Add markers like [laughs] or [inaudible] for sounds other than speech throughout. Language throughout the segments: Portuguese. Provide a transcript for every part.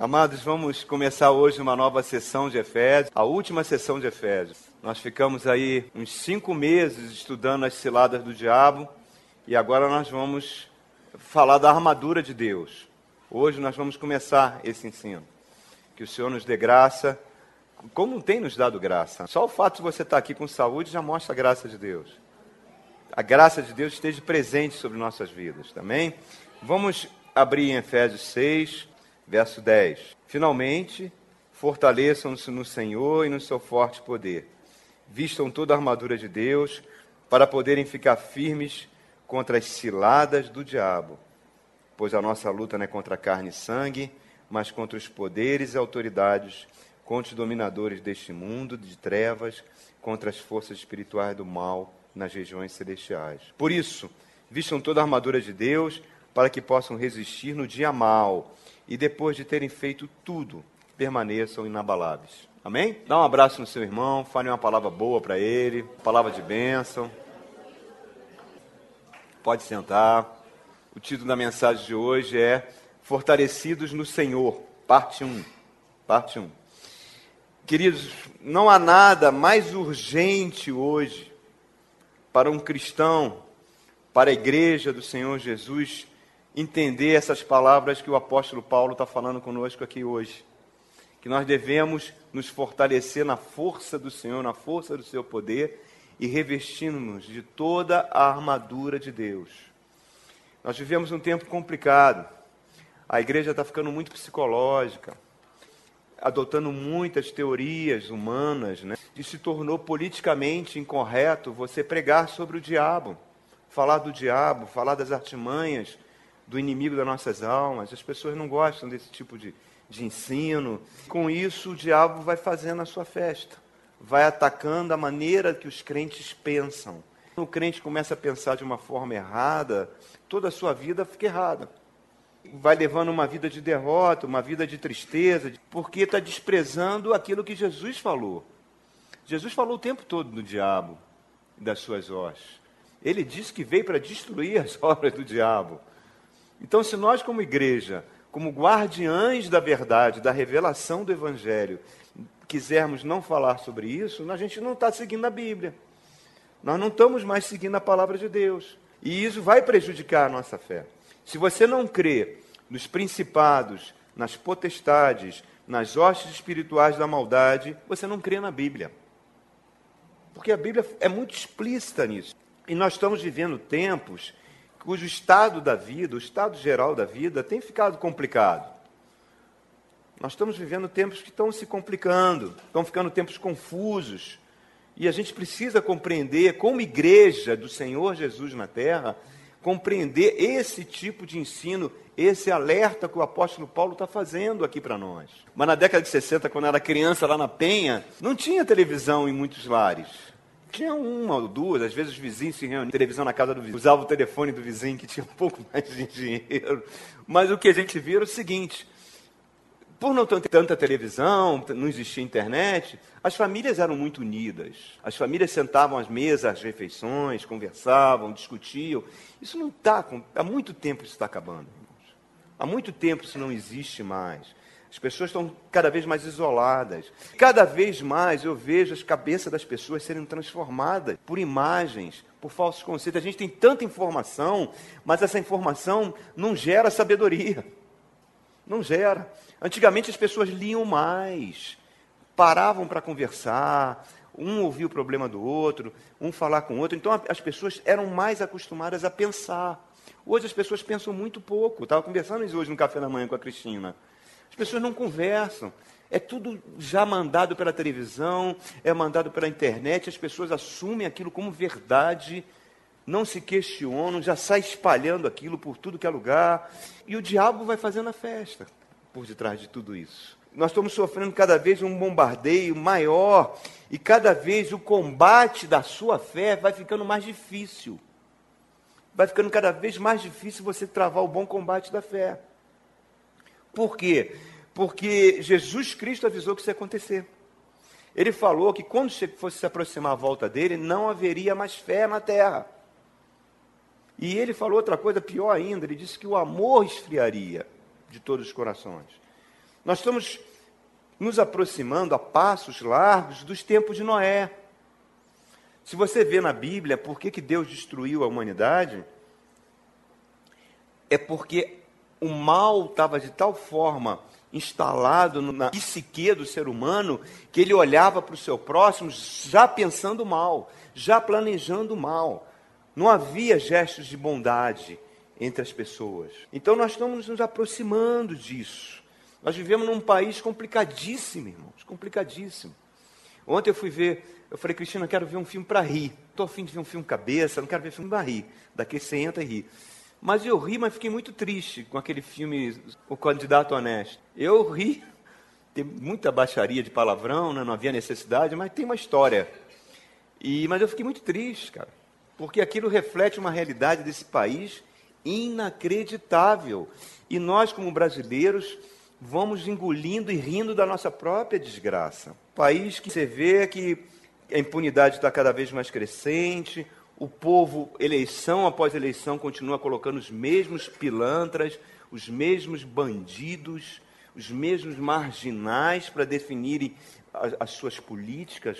Amados, vamos começar hoje uma nova sessão de Efésios, a última sessão de Efésios. Nós ficamos aí uns cinco meses estudando as ciladas do diabo e agora nós vamos falar da armadura de Deus. Hoje nós vamos começar esse ensino. Que o Senhor nos dê graça, como tem nos dado graça. Só o fato de você estar aqui com saúde já mostra a graça de Deus. A graça de Deus esteja presente sobre nossas vidas, também. Vamos abrir em Efésios 6, Verso 10: Finalmente, fortaleçam-se no Senhor e no seu forte poder. Vistam toda a armadura de Deus para poderem ficar firmes contra as ciladas do diabo. Pois a nossa luta não é contra carne e sangue, mas contra os poderes e autoridades, contra os dominadores deste mundo de trevas, contra as forças espirituais do mal nas regiões celestiais. Por isso, vistam toda a armadura de Deus para que possam resistir no dia mal e depois de terem feito tudo, permaneçam inabaláveis. Amém? Dá um abraço no seu irmão, fale uma palavra boa para ele, palavra de bênção. Pode sentar. O título da mensagem de hoje é Fortalecidos no Senhor, parte 1. Parte 1. Queridos, não há nada mais urgente hoje para um cristão, para a igreja do Senhor Jesus, entender essas palavras que o apóstolo Paulo está falando conosco aqui hoje. Que nós devemos nos fortalecer na força do Senhor, na força do seu poder e revestindo-nos de toda a armadura de Deus. Nós vivemos um tempo complicado. A igreja está ficando muito psicológica, adotando muitas teorias humanas, né? e se tornou politicamente incorreto você pregar sobre o diabo, falar do diabo, falar das artimanhas do inimigo das nossas almas. As pessoas não gostam desse tipo de, de ensino. Com isso, o diabo vai fazendo a sua festa, vai atacando a maneira que os crentes pensam. O crente começa a pensar de uma forma errada, toda a sua vida fica errada. Vai levando uma vida de derrota, uma vida de tristeza, porque está desprezando aquilo que Jesus falou. Jesus falou o tempo todo do diabo e das suas hostes. Ele disse que veio para destruir as [laughs] obras do diabo. Então, se nós, como igreja, como guardiães da verdade, da revelação do Evangelho, quisermos não falar sobre isso, a gente não está seguindo a Bíblia. Nós não estamos mais seguindo a palavra de Deus. E isso vai prejudicar a nossa fé. Se você não crê nos principados, nas potestades, nas hostes espirituais da maldade, você não crê na Bíblia. Porque a Bíblia é muito explícita nisso. E nós estamos vivendo tempos cujo estado da vida, o estado geral da vida, tem ficado complicado. Nós estamos vivendo tempos que estão se complicando, estão ficando tempos confusos. E a gente precisa compreender, como igreja do Senhor Jesus na terra, compreender esse tipo de ensino, esse alerta que o apóstolo Paulo está fazendo aqui para nós. Mas na década de 60, quando era criança lá na Penha, não tinha televisão em muitos lares. Tinha uma ou duas, às vezes os vizinhos se reuniam, televisão na casa do vizinho, usava o telefone do vizinho que tinha um [laughs] pouco mais de dinheiro. Mas o que a gente via era o seguinte: por não ter tanta televisão, não existia internet, as famílias eram muito unidas. As famílias sentavam às mesas, às refeições, conversavam, discutiam. Isso não está, há muito tempo isso está acabando. Irmãos. Há muito tempo isso não existe mais. As pessoas estão cada vez mais isoladas. Cada vez mais eu vejo as cabeças das pessoas serem transformadas por imagens, por falsos conceitos. A gente tem tanta informação, mas essa informação não gera sabedoria. Não gera. Antigamente as pessoas liam mais, paravam para conversar, um ouvia o problema do outro, um falar com o outro. Então as pessoas eram mais acostumadas a pensar. Hoje as pessoas pensam muito pouco. Estava conversando hoje no café da manhã com a Cristina. As pessoas não conversam. É tudo já mandado pela televisão, é mandado pela internet, as pessoas assumem aquilo como verdade, não se questionam, já sai espalhando aquilo por tudo que é lugar, e o diabo vai fazendo a festa por detrás de tudo isso. Nós estamos sofrendo cada vez um bombardeio maior, e cada vez o combate da sua fé vai ficando mais difícil. Vai ficando cada vez mais difícil você travar o bom combate da fé. Por quê? Porque Jesus Cristo avisou que isso ia acontecer. Ele falou que quando fosse se aproximar a volta dele, não haveria mais fé na terra. E ele falou outra coisa pior ainda, ele disse que o amor esfriaria de todos os corações. Nós estamos nos aproximando a passos largos dos tempos de Noé. Se você vê na Bíblia por que, que Deus destruiu a humanidade, é porque o mal estava de tal forma instalado na psique do ser humano que ele olhava para o seu próximo já pensando mal, já planejando mal. Não havia gestos de bondade entre as pessoas. Então nós estamos nos aproximando disso. Nós vivemos num país complicadíssimo, irmãos, complicadíssimo. Ontem eu fui ver, eu falei, Cristina, eu quero ver um filme para rir. Estou afim de ver um filme cabeça, não quero ver filme para rir. Daqui você entra e ri. Mas eu ri, mas fiquei muito triste com aquele filme O Candidato Honesto. Eu ri, [laughs] tem muita baixaria de palavrão, né? não havia necessidade, mas tem uma história. E, mas eu fiquei muito triste, cara, porque aquilo reflete uma realidade desse país inacreditável. E nós, como brasileiros, vamos engolindo e rindo da nossa própria desgraça. País que você vê que a impunidade está cada vez mais crescente, o povo, eleição após eleição, continua colocando os mesmos pilantras, os mesmos bandidos, os mesmos marginais para definirem as, as suas políticas.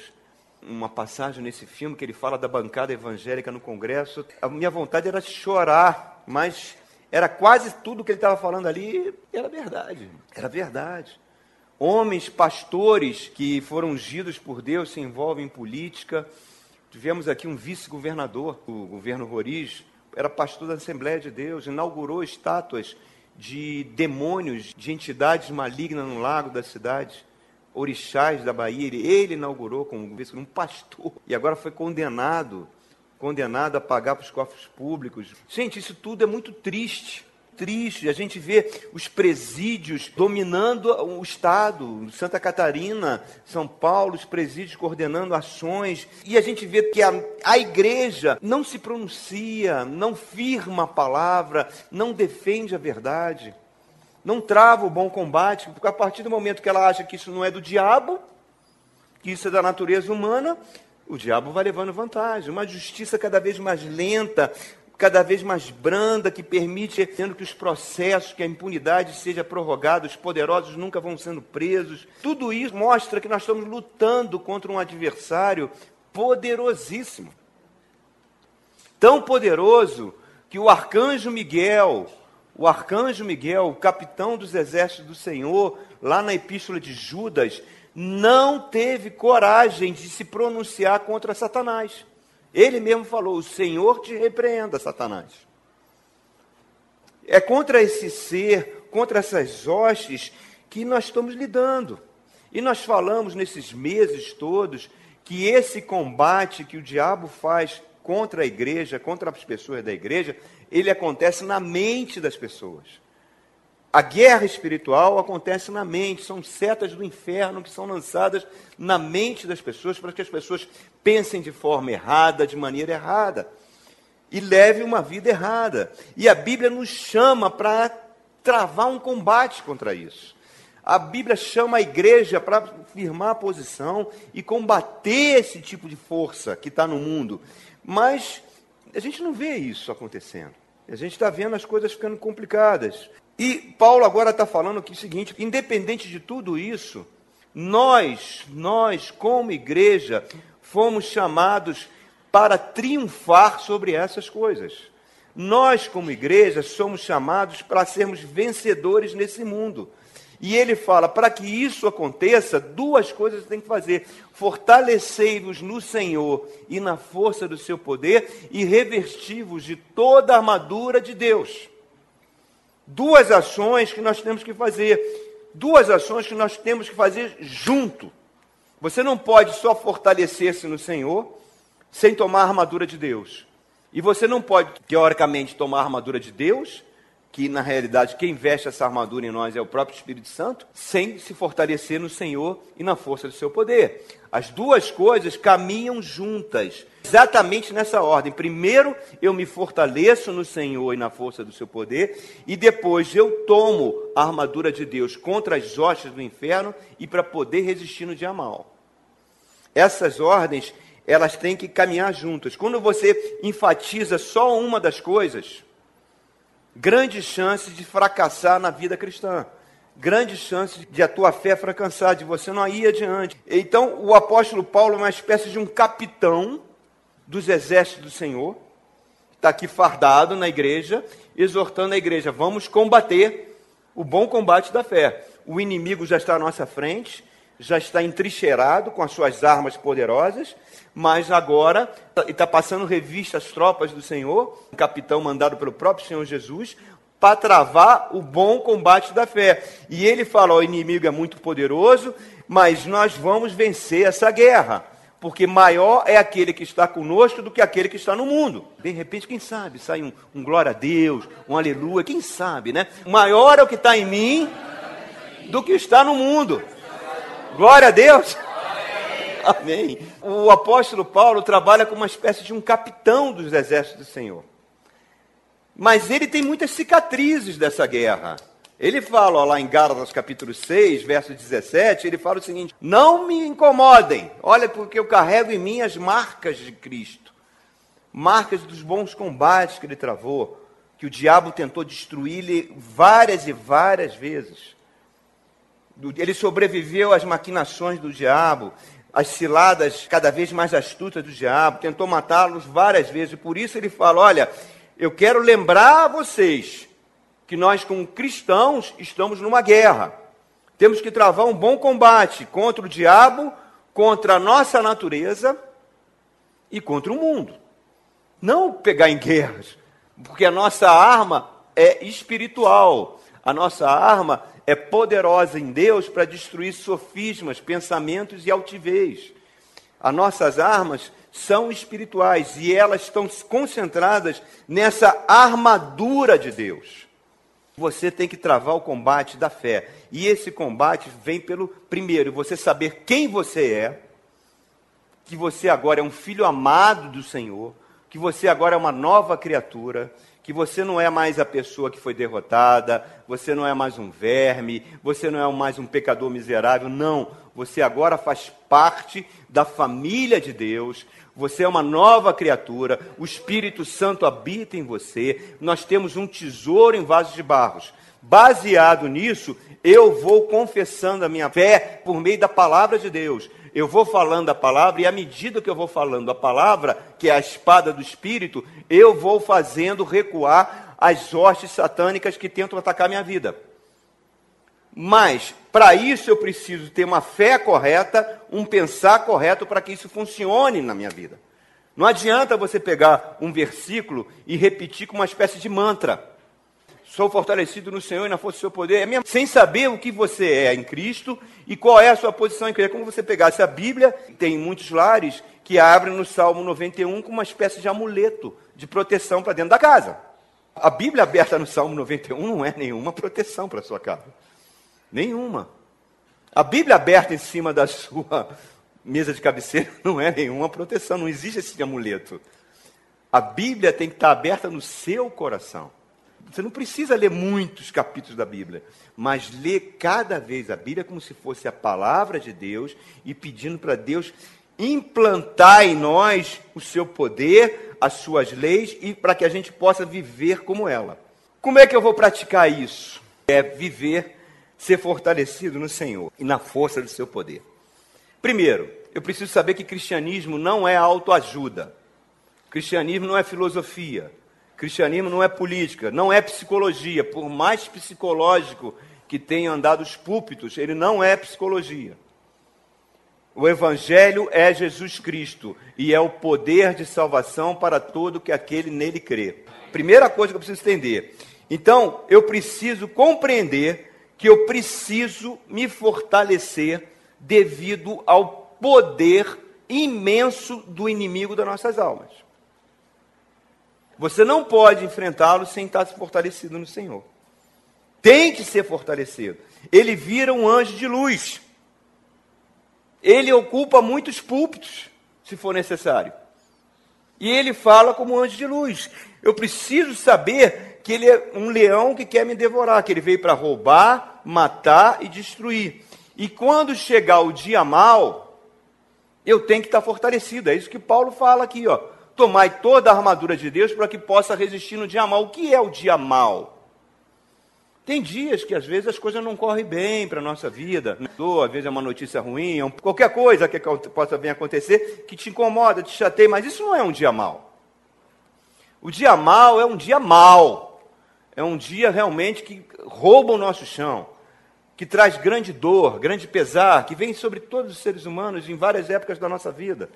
Uma passagem nesse filme que ele fala da bancada evangélica no Congresso. A minha vontade era chorar, mas era quase tudo que ele estava falando ali, era verdade. Era verdade. Homens, pastores que foram ungidos por Deus se envolvem em política Tivemos aqui um vice-governador do governo Roriz, era pastor da Assembleia de Deus, inaugurou estátuas de demônios, de entidades malignas no lago da cidade, orixás da Bahia. Ele, ele inaugurou como um pastor e agora foi condenado, condenado a pagar para os cofres públicos. Gente, isso tudo é muito triste triste. A gente vê os presídios dominando o Estado, Santa Catarina, São Paulo, os presídios coordenando ações. E a gente vê que a, a igreja não se pronuncia, não firma a palavra, não defende a verdade, não trava o bom combate, porque a partir do momento que ela acha que isso não é do diabo, que isso é da natureza humana, o diabo vai levando vantagem. Uma justiça cada vez mais lenta, cada vez mais branda, que permite, tendo que os processos, que a impunidade seja prorrogada, os poderosos nunca vão sendo presos. Tudo isso mostra que nós estamos lutando contra um adversário poderosíssimo. Tão poderoso que o arcanjo Miguel, o arcanjo Miguel, o capitão dos exércitos do Senhor, lá na epístola de Judas, não teve coragem de se pronunciar contra Satanás. Ele mesmo falou: O Senhor te repreenda, Satanás. É contra esse ser, contra essas hostes, que nós estamos lidando. E nós falamos nesses meses todos que esse combate que o diabo faz contra a igreja, contra as pessoas da igreja, ele acontece na mente das pessoas. A guerra espiritual acontece na mente, são setas do inferno que são lançadas na mente das pessoas para que as pessoas pensem de forma errada, de maneira errada, e levem uma vida errada. E a Bíblia nos chama para travar um combate contra isso. A Bíblia chama a igreja para firmar a posição e combater esse tipo de força que está no mundo. Mas a gente não vê isso acontecendo. A gente está vendo as coisas ficando complicadas. E Paulo agora está falando que é o seguinte: independente de tudo isso, nós, nós, como igreja, fomos chamados para triunfar sobre essas coisas. Nós, como igreja, somos chamados para sermos vencedores nesse mundo. E ele fala: para que isso aconteça, duas coisas tem que fazer: fortalecei-vos no Senhor e na força do seu poder, e revesti-vos de toda a armadura de Deus duas ações que nós temos que fazer, duas ações que nós temos que fazer junto. Você não pode só fortalecer-se no Senhor sem tomar a armadura de Deus. E você não pode, teoricamente, tomar a armadura de Deus que na realidade quem veste essa armadura em nós é o próprio Espírito Santo, sem se fortalecer no Senhor e na força do seu poder. As duas coisas caminham juntas, exatamente nessa ordem. Primeiro eu me fortaleço no Senhor e na força do seu poder, e depois eu tomo a armadura de Deus contra as hostes do inferno e para poder resistir no dia mal. Essas ordens, elas têm que caminhar juntas. Quando você enfatiza só uma das coisas, grandes chances de fracassar na vida cristã, grande chance de a tua fé fracassar, de você não ir adiante. Então, o apóstolo Paulo é uma espécie de um capitão dos exércitos do Senhor, está aqui fardado na igreja, exortando a igreja: vamos combater o bom combate da fé. O inimigo já está à nossa frente, já está entrincheirado com as suas armas poderosas, mas agora está passando revista às tropas do Senhor, um capitão mandado pelo próprio Senhor Jesus, para travar o bom combate da fé. E ele fala: o inimigo é muito poderoso, mas nós vamos vencer essa guerra. Porque maior é aquele que está conosco do que aquele que está no mundo. De repente, quem sabe, sai um, um glória a Deus, um aleluia, quem sabe, né? Maior é o que está em mim do que está no mundo. Glória a Deus. Amém. O apóstolo Paulo trabalha como uma espécie de um capitão dos exércitos do Senhor. Mas ele tem muitas cicatrizes dessa guerra. Ele fala ó, lá em Gálatas capítulo 6, verso 17, ele fala o seguinte: Não me incomodem, olha, porque eu carrego em mim as marcas de Cristo, marcas dos bons combates que ele travou, que o diabo tentou destruir-lhe várias e várias vezes. Ele sobreviveu às maquinações do diabo, às ciladas cada vez mais astutas do diabo, tentou matá-los várias vezes, e por isso ele fala: Olha, eu quero lembrar a vocês que nós, como cristãos, estamos numa guerra. Temos que travar um bom combate contra o diabo, contra a nossa natureza e contra o mundo. Não pegar em guerras, porque a nossa arma é espiritual. A nossa arma é poderosa em Deus para destruir sofismas, pensamentos e altivez. As nossas armas são espirituais e elas estão concentradas nessa armadura de Deus. Você tem que travar o combate da fé. E esse combate vem pelo primeiro, você saber quem você é, que você agora é um filho amado do Senhor, que você agora é uma nova criatura, que você não é mais a pessoa que foi derrotada, você não é mais um verme, você não é mais um pecador miserável, não. Você agora faz parte da família de Deus, você é uma nova criatura, o Espírito Santo habita em você, nós temos um tesouro em vasos de barros. Baseado nisso, eu vou confessando a minha fé por meio da palavra de Deus. Eu vou falando a palavra, e à medida que eu vou falando a palavra, que é a espada do Espírito, eu vou fazendo recuar as hostes satânicas que tentam atacar minha vida. Mas, para isso, eu preciso ter uma fé correta, um pensar correto para que isso funcione na minha vida. Não adianta você pegar um versículo e repetir com uma espécie de mantra. Sou fortalecido no Senhor e na força do seu poder. É mesmo, sem saber o que você é em Cristo e qual é a sua posição em Cristo. É como você pegasse a Bíblia, tem muitos lares que abrem no Salmo 91 com uma espécie de amuleto de proteção para dentro da casa. A Bíblia aberta no Salmo 91 não é nenhuma proteção para a sua casa. Nenhuma. A Bíblia aberta em cima da sua mesa de cabeceira [laughs] não é nenhuma proteção, não existe esse amuleto. A Bíblia tem que estar aberta no seu coração. Você não precisa ler muitos capítulos da Bíblia, mas ler cada vez a Bíblia como se fosse a palavra de Deus e pedindo para Deus implantar em nós o seu poder, as suas leis e para que a gente possa viver como ela. Como é que eu vou praticar isso? É viver ser fortalecido no Senhor e na força do seu poder. Primeiro, eu preciso saber que cristianismo não é autoajuda. Cristianismo não é filosofia. Cristianismo não é política, não é psicologia. Por mais psicológico que tenha andado os púlpitos, ele não é psicologia. O Evangelho é Jesus Cristo e é o poder de salvação para todo que aquele nele crê. Primeira coisa que eu preciso entender. Então, eu preciso compreender que eu preciso me fortalecer devido ao poder imenso do inimigo das nossas almas. Você não pode enfrentá-lo sem estar fortalecido no Senhor. Tem que ser fortalecido. Ele vira um anjo de luz. Ele ocupa muitos púlpitos, se for necessário. E ele fala como anjo de luz. Eu preciso saber que ele é um leão que quer me devorar, que ele veio para roubar, matar e destruir. E quando chegar o dia mal, eu tenho que estar fortalecido. É isso que Paulo fala aqui, ó. Tomai toda a armadura de Deus para que possa resistir no dia mal. O que é o dia mal? Tem dias que às vezes as coisas não correm bem para a nossa vida. Ou, às vezes é uma notícia ruim, é qualquer coisa que possa vir acontecer que te incomoda, te chateia, mas isso não é um dia mau. O dia mau é um dia mau. É um dia realmente que rouba o nosso chão, que traz grande dor, grande pesar, que vem sobre todos os seres humanos em várias épocas da nossa vida.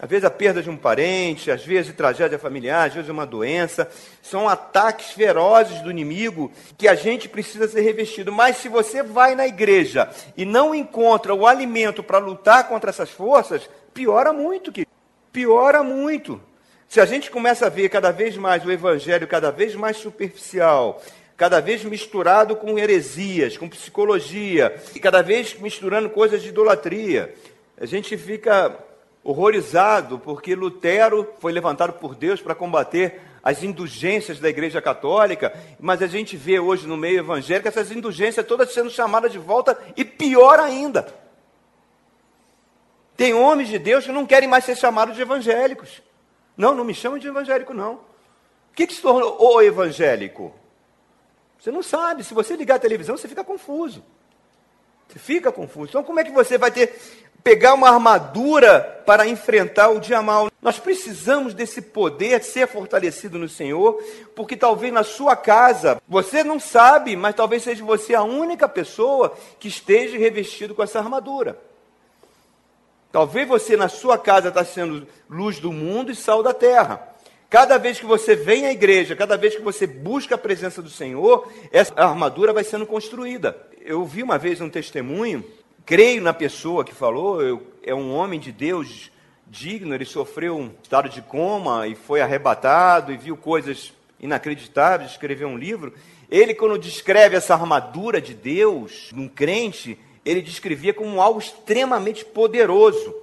Às vezes a perda de um parente, às vezes tragédia familiar, às vezes uma doença, são ataques ferozes do inimigo que a gente precisa ser revestido. Mas se você vai na igreja e não encontra o alimento para lutar contra essas forças, piora muito, que piora muito. Se a gente começa a ver cada vez mais o evangelho cada vez mais superficial, cada vez misturado com heresias, com psicologia, e cada vez misturando coisas de idolatria, a gente fica horrorizado porque Lutero foi levantado por Deus para combater as indulgências da Igreja Católica, mas a gente vê hoje no meio evangélico essas indulgências todas sendo chamadas de volta e pior ainda. Tem homens de Deus que não querem mais ser chamados de evangélicos. Não, não me chamam de evangélico, não. O que, que se tornou o evangélico? Você não sabe. Se você ligar a televisão, você fica confuso. Você fica confuso. Então, como é que você vai ter pegar uma armadura para enfrentar o dia mal. Nós precisamos desse poder ser fortalecido no Senhor, porque talvez na sua casa, você não sabe, mas talvez seja você a única pessoa que esteja revestido com essa armadura. Talvez você na sua casa está sendo luz do mundo e sal da terra. Cada vez que você vem à igreja, cada vez que você busca a presença do Senhor, essa armadura vai sendo construída. Eu vi uma vez um testemunho creio na pessoa que falou, eu, é um homem de Deus digno, ele sofreu um estado de coma e foi arrebatado e viu coisas inacreditáveis, escreveu um livro. Ele, quando descreve essa armadura de Deus num crente, ele descrevia como algo extremamente poderoso.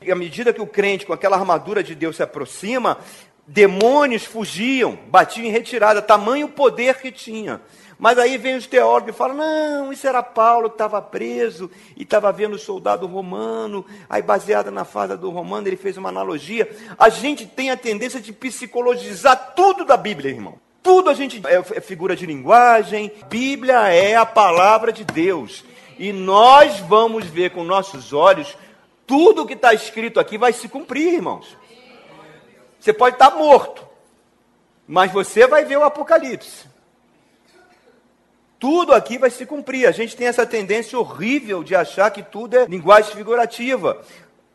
E à medida que o crente, com aquela armadura de Deus, se aproxima, demônios fugiam, batiam em retirada, tamanho poder que tinha. Mas aí vem os teólogos e falam: não, isso era Paulo estava preso e estava vendo o soldado romano. Aí, baseada na fase do romano, ele fez uma analogia. A gente tem a tendência de psicologizar tudo da Bíblia, irmão. Tudo a gente é, é figura de linguagem. Bíblia é a palavra de Deus. E nós vamos ver com nossos olhos tudo o que está escrito aqui vai se cumprir, irmãos. Você pode estar tá morto, mas você vai ver o Apocalipse tudo aqui vai se cumprir. A gente tem essa tendência horrível de achar que tudo é linguagem figurativa.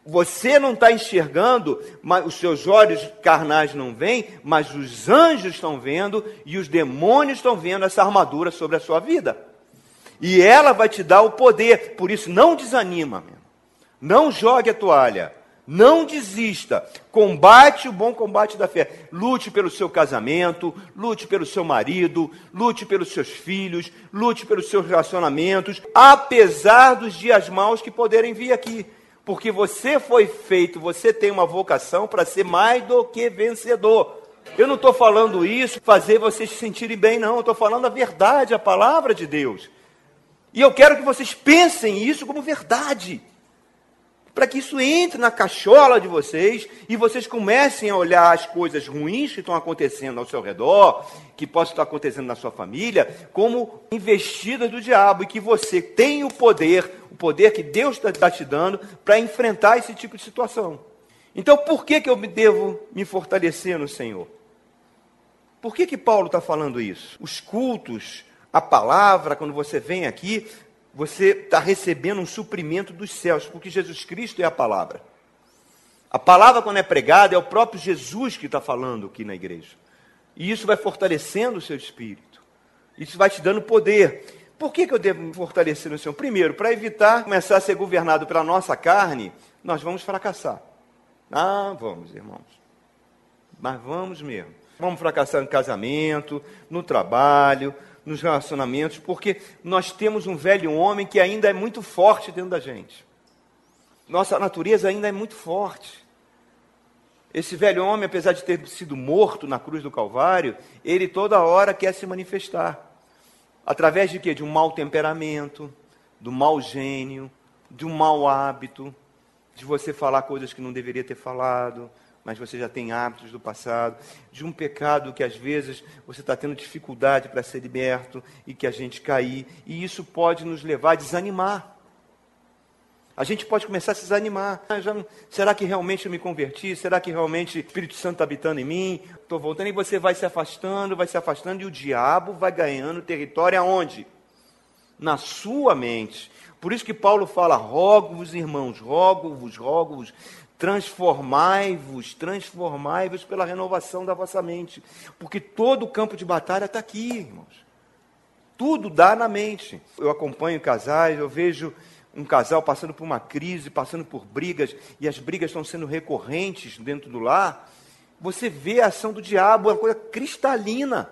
Você não está enxergando, mas os seus olhos carnais não veem, mas os anjos estão vendo e os demônios estão vendo essa armadura sobre a sua vida. E ela vai te dar o poder. Por isso, não desanima, meu. não jogue a toalha. Não desista. Combate o bom combate da fé. Lute pelo seu casamento, lute pelo seu marido, lute pelos seus filhos, lute pelos seus relacionamentos, apesar dos dias maus que poderem vir aqui. Porque você foi feito, você tem uma vocação para ser mais do que vencedor. Eu não estou falando isso fazer vocês se sentirem bem, não. Eu estou falando a verdade, a palavra de Deus. E eu quero que vocês pensem isso como verdade para que isso entre na cachola de vocês e vocês comecem a olhar as coisas ruins que estão acontecendo ao seu redor, que possam estar acontecendo na sua família, como investidas do diabo e que você tem o poder, o poder que Deus está tá te dando para enfrentar esse tipo de situação. Então, por que, que eu devo me fortalecer no Senhor? Por que, que Paulo está falando isso? Os cultos, a palavra, quando você vem aqui, você está recebendo um suprimento dos céus, porque Jesus Cristo é a palavra. A palavra, quando é pregada, é o próprio Jesus que está falando aqui na igreja. E isso vai fortalecendo o seu espírito. Isso vai te dando poder. Por que, que eu devo me fortalecer no Senhor? Primeiro, para evitar começar a ser governado pela nossa carne, nós vamos fracassar. Ah, vamos, irmãos. Mas vamos mesmo. Vamos fracassar no casamento, no trabalho, nos relacionamentos, porque nós temos um velho homem que ainda é muito forte dentro da gente. Nossa natureza ainda é muito forte. Esse velho homem, apesar de ter sido morto na cruz do Calvário, ele toda hora quer se manifestar. Através de quê? De um mau temperamento, do mau gênio, de um mau hábito, de você falar coisas que não deveria ter falado, mas você já tem hábitos do passado, de um pecado que às vezes você está tendo dificuldade para ser liberto e que a gente cair, e isso pode nos levar a desanimar. A gente pode começar a se desanimar. Ah, será que realmente eu me converti? Será que realmente o Espírito Santo está habitando em mim? Estou voltando e você vai se afastando, vai se afastando e o diabo vai ganhando território aonde? Na sua mente. Por isso que Paulo fala: rogo-vos, irmãos, rogo-vos, rogo-vos, transformai-vos, transformai-vos pela renovação da vossa mente. Porque todo o campo de batalha está aqui, irmãos. Tudo dá na mente. Eu acompanho casais, eu vejo um casal passando por uma crise, passando por brigas, e as brigas estão sendo recorrentes dentro do lar. Você vê a ação do diabo, é uma coisa cristalina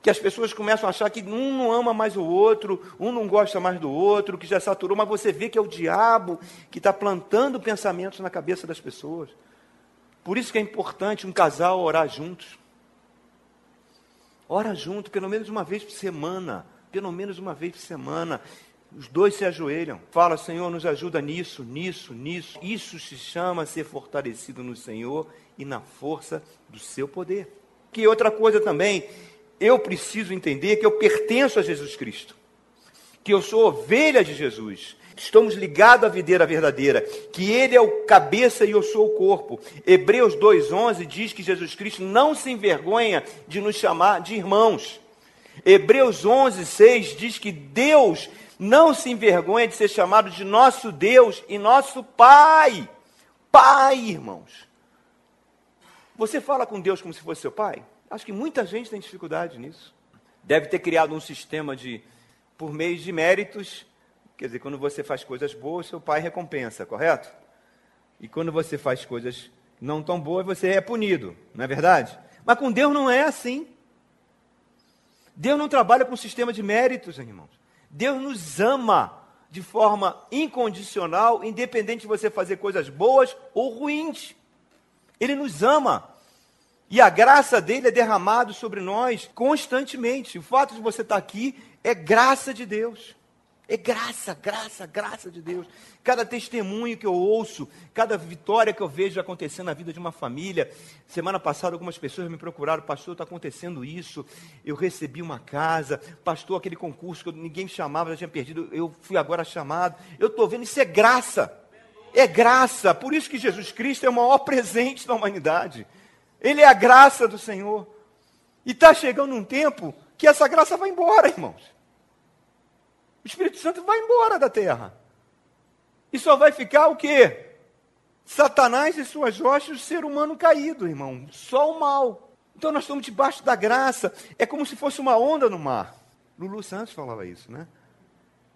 que as pessoas começam a achar que um não ama mais o outro, um não gosta mais do outro, que já saturou, mas você vê que é o diabo que está plantando pensamentos na cabeça das pessoas. Por isso que é importante um casal orar juntos. Ora junto, pelo menos uma vez por semana. Pelo menos uma vez por semana. Os dois se ajoelham. Fala, Senhor, nos ajuda nisso, nisso, nisso. Isso se chama ser fortalecido no Senhor e na força do seu poder. Que outra coisa também, eu preciso entender que eu pertenço a Jesus Cristo, que eu sou ovelha de Jesus, estamos ligados à videira verdadeira, que Ele é o cabeça e eu sou o corpo. Hebreus 2,11 diz que Jesus Cristo não se envergonha de nos chamar de irmãos. Hebreus 11,6 diz que Deus não se envergonha de ser chamado de nosso Deus e nosso Pai. Pai, irmãos. Você fala com Deus como se fosse seu pai? Acho que muita gente tem dificuldade nisso. Deve ter criado um sistema de, por meio de méritos, quer dizer, quando você faz coisas boas, seu pai recompensa, correto? E quando você faz coisas não tão boas, você é punido, não é verdade? Mas com Deus não é assim. Deus não trabalha com sistema de méritos, irmãos. Deus nos ama de forma incondicional, independente de você fazer coisas boas ou ruins. Ele nos ama. E a graça dele é derramada sobre nós constantemente. O fato de você estar aqui é graça de Deus. É graça, graça, graça de Deus. Cada testemunho que eu ouço, cada vitória que eu vejo acontecer na vida de uma família. Semana passada, algumas pessoas me procuraram, pastor, está acontecendo isso. Eu recebi uma casa, pastor, aquele concurso que ninguém me chamava, já tinha perdido, eu fui agora chamado. Eu estou vendo, isso é graça. É graça. Por isso que Jesus Cristo é o maior presente da humanidade. Ele é a graça do Senhor. E está chegando um tempo que essa graça vai embora, irmãos. O Espírito Santo vai embora da terra. E só vai ficar o quê? Satanás e suas hostes, o ser humano caído, irmão. Só o mal. Então nós estamos debaixo da graça. É como se fosse uma onda no mar. Lulu Santos falava isso, né?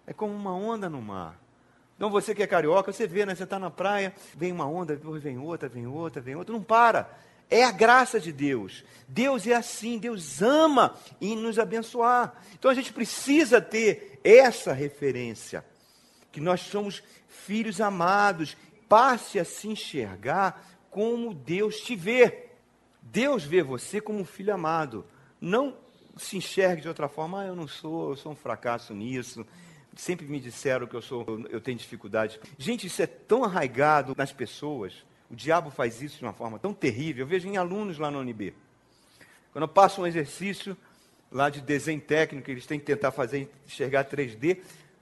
É como uma onda no mar. Então você que é carioca, você vê, né? Você está na praia, vem uma onda, depois vem outra, vem outra, vem outra, não para. É a graça de Deus. Deus é assim, Deus ama em nos abençoar. Então a gente precisa ter essa referência, que nós somos filhos amados. Passe a se enxergar como Deus te vê. Deus vê você como um filho amado. Não se enxergue de outra forma. Ah, eu não sou, eu sou um fracasso nisso. Sempre me disseram que eu sou, eu tenho dificuldade. Gente, isso é tão arraigado nas pessoas o diabo faz isso de uma forma tão terrível. Eu vejo em alunos lá no UNB. Quando eu passo um exercício lá de desenho técnico, eles têm que tentar fazer enxergar 3D,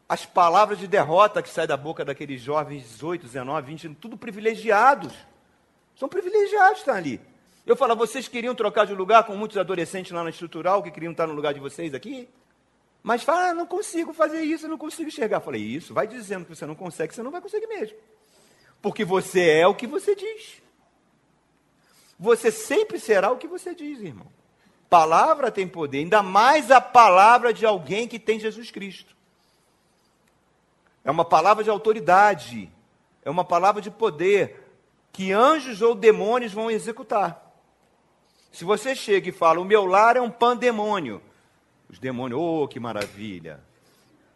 as palavras de derrota que saem da boca daqueles jovens 18, 19, 20, tudo privilegiados. São privilegiados estar ali. Eu falo, vocês queriam trocar de lugar com muitos adolescentes lá na estrutural que queriam estar no lugar de vocês aqui? Mas fala, ah, não consigo fazer isso, não consigo enxergar. Eu falei, isso, vai dizendo que você não consegue, você não vai conseguir mesmo. Porque você é o que você diz. Você sempre será o que você diz, irmão. Palavra tem poder, ainda mais a palavra de alguém que tem Jesus Cristo. É uma palavra de autoridade, é uma palavra de poder que anjos ou demônios vão executar. Se você chega e fala, o meu lar é um pandemônio, os demônios, oh, que maravilha.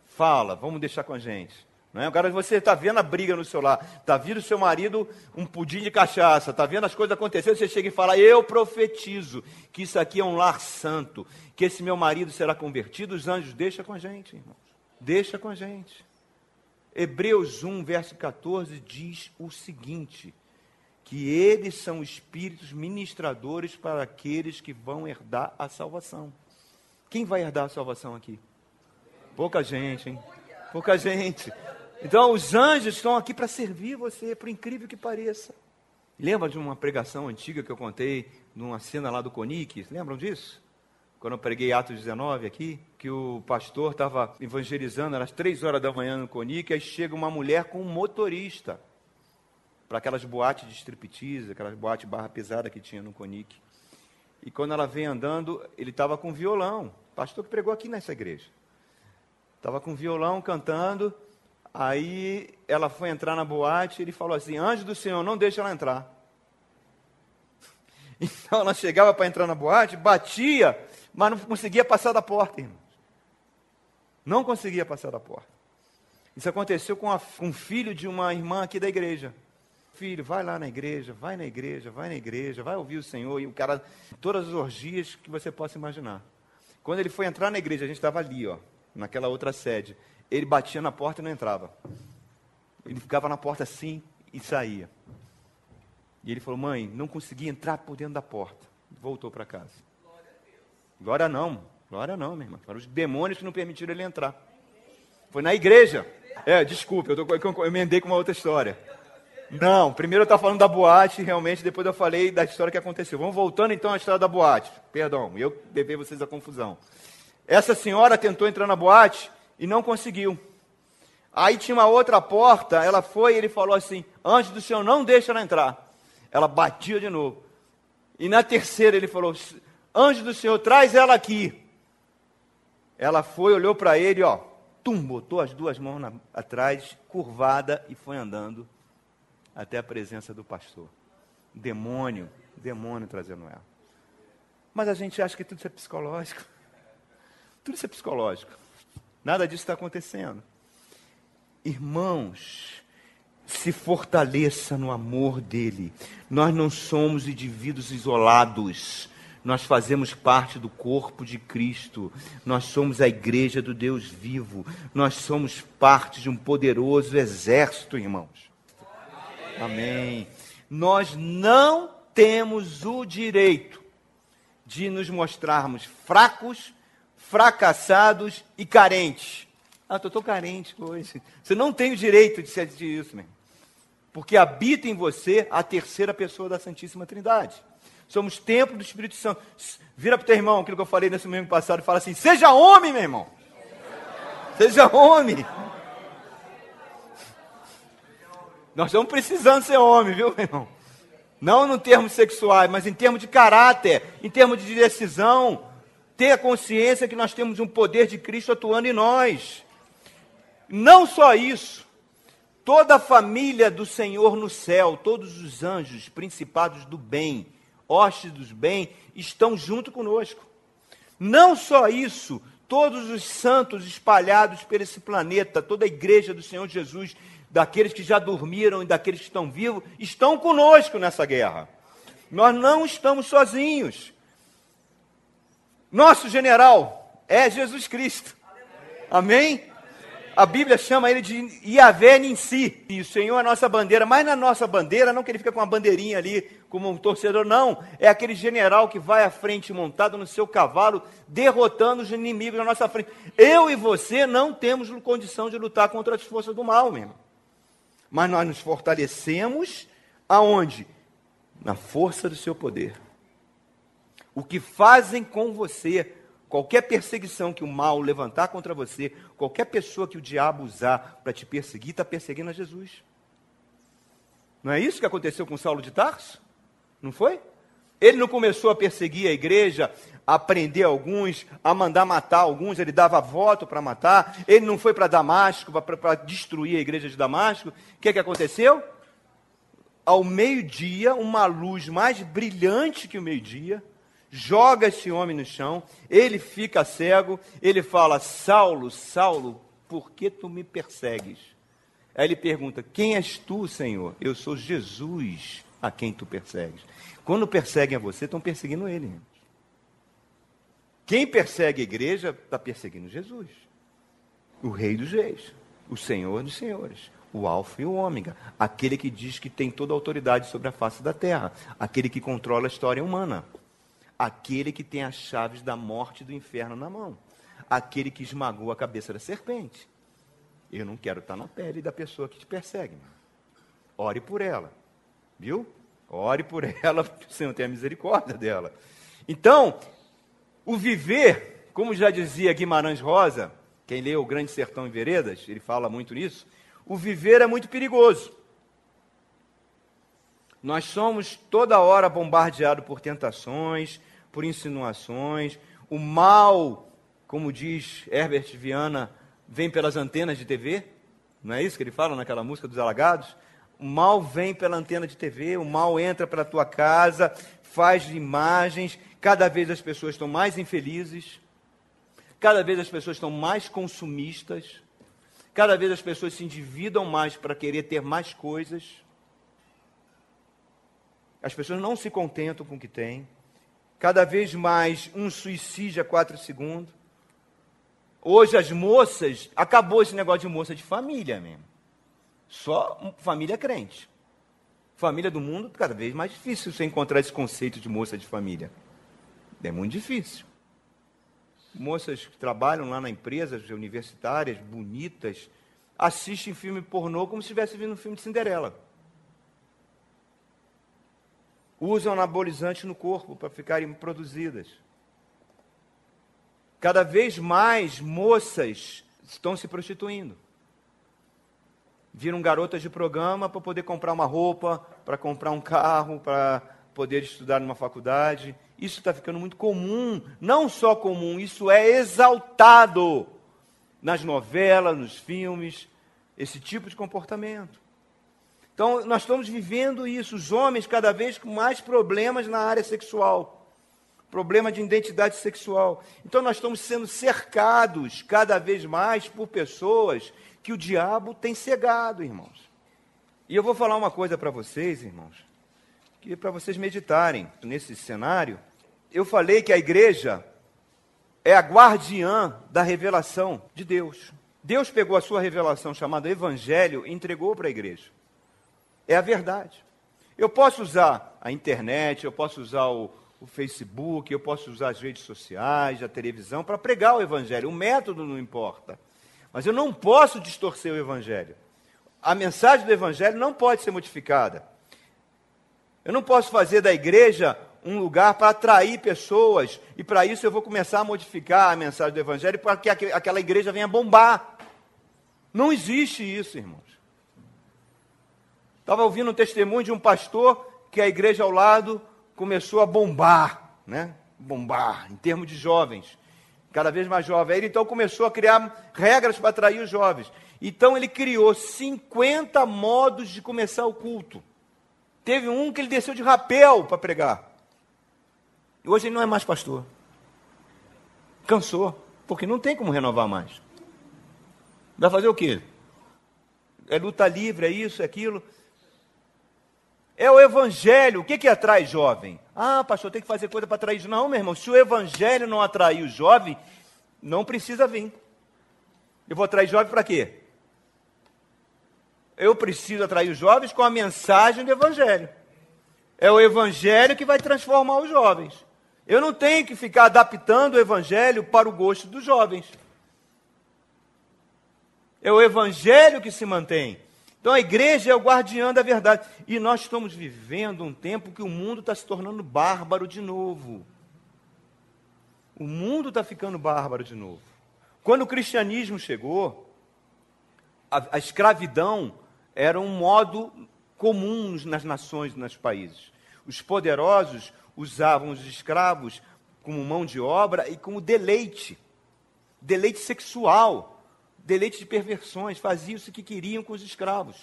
Fala, vamos deixar com a gente. Não é? Agora você está vendo a briga no seu lar, está vendo o seu marido um pudim de cachaça, está vendo as coisas acontecendo, você chega e fala: Eu profetizo que isso aqui é um lar santo, que esse meu marido será convertido. Os anjos, deixa com a gente, irmãos. Deixa com a gente. Hebreus 1, verso 14 diz o seguinte: que eles são espíritos ministradores para aqueles que vão herdar a salvação. Quem vai herdar a salvação aqui? Pouca gente, hein? Pouca gente. Então, os anjos estão aqui para servir você, por incrível que pareça. Lembra de uma pregação antiga que eu contei, numa cena lá do Conic? Lembram disso? Quando eu preguei Atos 19 aqui, que o pastor estava evangelizando, às três horas da manhã no Conic, aí chega uma mulher com um motorista para aquelas boates de striptease, aquelas boates barra pesada que tinha no Conic. E quando ela vem andando, ele estava com violão. Pastor que pregou aqui nessa igreja. Estava com violão cantando. Aí ela foi entrar na boate ele falou assim: Anjo do Senhor, não deixa ela entrar. [laughs] Então ela chegava para entrar na boate, batia, mas não conseguia passar da porta, irmãos. Não conseguia passar da porta. Isso aconteceu com, a, com um filho de uma irmã aqui da igreja filho, vai lá na igreja, vai na igreja, vai na igreja, vai ouvir o Senhor. E o cara, todas as orgias que você possa imaginar. Quando ele foi entrar na igreja, a gente estava ali, ó, naquela outra sede. Ele batia na porta e não entrava. Ele ficava na porta assim e saía. E ele falou: Mãe, não consegui entrar por dentro da porta. Voltou para casa. Glória não, glória não, minha irmã. Foram os demônios que não permitiram ele entrar. Foi na igreja. É, desculpe, eu, tô, eu emendei com uma outra história. Não, primeiro eu estava falando da boate, realmente, depois eu falei da história que aconteceu. Vamos voltando então à história da boate. Perdão, eu levei vocês a confusão. Essa senhora tentou entrar na boate e não conseguiu. Aí tinha uma outra porta, ela foi e ele falou assim: Antes do senhor, não deixa ela entrar. Ela batia de novo. E na terceira ele falou: Anjo do senhor, traz ela aqui. Ela foi, olhou para ele, ó, tum, botou as duas mãos na, atrás, curvada e foi andando até a presença do pastor. Demônio, demônio trazendo ela. Mas a gente acha que tudo isso é psicológico. Tudo isso é psicológico. Nada disso está acontecendo. Irmãos, se fortaleça no amor dele. Nós não somos indivíduos isolados. Nós fazemos parte do corpo de Cristo. Nós somos a igreja do Deus vivo. Nós somos parte de um poderoso exército, irmãos. Amém. Nós não temos o direito de nos mostrarmos fracos, fracassados e carentes. Ah, estou carente hoje. Você não tem o direito de ser isso, mesmo. Porque habita em você a terceira pessoa da Santíssima Trindade. Somos templo do Espírito Santo. Vira para o teu irmão, aquilo que eu falei nesse mesmo passado, e fala assim: seja homem, meu irmão. Seja homem. Nós estamos precisando ser homem, viu, meu irmão? Não em termos sexuais, mas em termos de caráter, em termos de decisão. Ter a consciência que nós temos um poder de Cristo atuando em nós. Não só isso, toda a família do Senhor no céu, todos os anjos, principados do bem, hostes dos bem, estão junto conosco. Não só isso, todos os santos espalhados por esse planeta, toda a igreja do Senhor Jesus daqueles que já dormiram e daqueles que estão vivos, estão conosco nessa guerra. Nós não estamos sozinhos. Nosso general é Jesus Cristo. Amém? A Bíblia chama ele de Yahvé em si. E o Senhor é a nossa bandeira. Mas na nossa bandeira, não que ele fica com uma bandeirinha ali, como um torcedor, não. É aquele general que vai à frente, montado no seu cavalo, derrotando os inimigos na nossa frente. Eu e você não temos condição de lutar contra as forças do mal, mesmo mas nós nos fortalecemos aonde? Na força do seu poder. O que fazem com você, qualquer perseguição que o mal levantar contra você, qualquer pessoa que o diabo usar para te perseguir, está perseguindo a Jesus. Não é isso que aconteceu com Saulo de Tarso? Não foi? Ele não começou a perseguir a igreja, a prender alguns, a mandar matar alguns, ele dava voto para matar. Ele não foi para Damasco para destruir a igreja de Damasco. O que, que aconteceu? Ao meio-dia, uma luz mais brilhante que o meio-dia joga esse homem no chão, ele fica cego, ele fala: Saulo, Saulo, por que tu me persegues? Aí ele pergunta: Quem és tu, Senhor? Eu sou Jesus a quem tu persegues. Quando perseguem a você, estão perseguindo ele. Quem persegue a igreja está perseguindo Jesus, o Rei dos Reis, o Senhor dos Senhores, o Alfa e o Ômega, aquele que diz que tem toda a autoridade sobre a face da terra, aquele que controla a história humana, aquele que tem as chaves da morte e do inferno na mão, aquele que esmagou a cabeça da serpente. Eu não quero estar na pele da pessoa que te persegue. Ore por ela, viu? Ore por [laughs] ela, o Senhor tem a misericórdia dela. Então, o viver, como já dizia Guimarães Rosa, quem lê O Grande Sertão em Veredas, ele fala muito nisso, o viver é muito perigoso. Nós somos toda hora bombardeados por tentações, por insinuações. O mal, como diz Herbert Viana, vem pelas antenas de TV. Não é isso que ele fala naquela música dos Alagados? O mal vem pela antena de TV, o mal entra para a tua casa, faz imagens. Cada vez as pessoas estão mais infelizes. Cada vez as pessoas estão mais consumistas. Cada vez as pessoas se endividam mais para querer ter mais coisas. As pessoas não se contentam com o que têm. Cada vez mais um suicídio a quatro segundos. Hoje as moças, acabou esse negócio de moça de família mesmo. Só família crente. Família do mundo, cada vez mais difícil você encontrar esse conceito de moça de família. É muito difícil moças que trabalham lá na empresa, universitárias, bonitas, assistem filme pornô como se estivesse vendo um filme de Cinderela. Usam anabolizante no corpo para ficarem produzidas. Cada vez mais moças estão se prostituindo. Viram garotas de programa para poder comprar uma roupa, para comprar um carro, para poder estudar numa faculdade. Isso está ficando muito comum, não só comum, isso é exaltado nas novelas, nos filmes, esse tipo de comportamento. Então, nós estamos vivendo isso, os homens cada vez com mais problemas na área sexual, problema de identidade sexual. Então, nós estamos sendo cercados cada vez mais por pessoas que o diabo tem cegado, irmãos. E eu vou falar uma coisa para vocês, irmãos que para vocês meditarem nesse cenário, eu falei que a igreja é a guardiã da revelação de Deus. Deus pegou a sua revelação chamada Evangelho e entregou para a igreja. É a verdade. Eu posso usar a internet, eu posso usar o, o Facebook, eu posso usar as redes sociais, a televisão para pregar o Evangelho. O método não importa. Mas eu não posso distorcer o Evangelho. A mensagem do Evangelho não pode ser modificada. Eu não posso fazer da igreja um lugar para atrair pessoas, e para isso eu vou começar a modificar a mensagem do Evangelho para que aquela igreja venha bombar. Não existe isso, irmãos. Estava ouvindo um testemunho de um pastor que a igreja ao lado começou a bombar, né? Bombar, em termos de jovens, cada vez mais jovens. Ele então começou a criar regras para atrair os jovens. Então ele criou 50 modos de começar o culto. Teve um que ele desceu de rapel para pregar. E hoje ele não é mais pastor. Cansou, porque não tem como renovar mais. Vai fazer o quê? É luta livre, é isso, é aquilo. É o evangelho. O que, que atrai jovem? Ah, pastor, tem que fazer coisa para atrair. Não, meu irmão, se o evangelho não atrair o jovem, não precisa vir. Eu vou atrair jovem para quê? eu preciso atrair os jovens com a mensagem do Evangelho. É o Evangelho que vai transformar os jovens. Eu não tenho que ficar adaptando o Evangelho para o gosto dos jovens. É o Evangelho que se mantém. Então a igreja é o guardião da verdade. E nós estamos vivendo um tempo que o mundo está se tornando bárbaro de novo. O mundo está ficando bárbaro de novo. Quando o cristianismo chegou, a, a escravidão era um modo comum nas nações, nos países. Os poderosos usavam os escravos como mão de obra e como deleite, deleite sexual, deleite de perversões, faziam o que queriam com os escravos.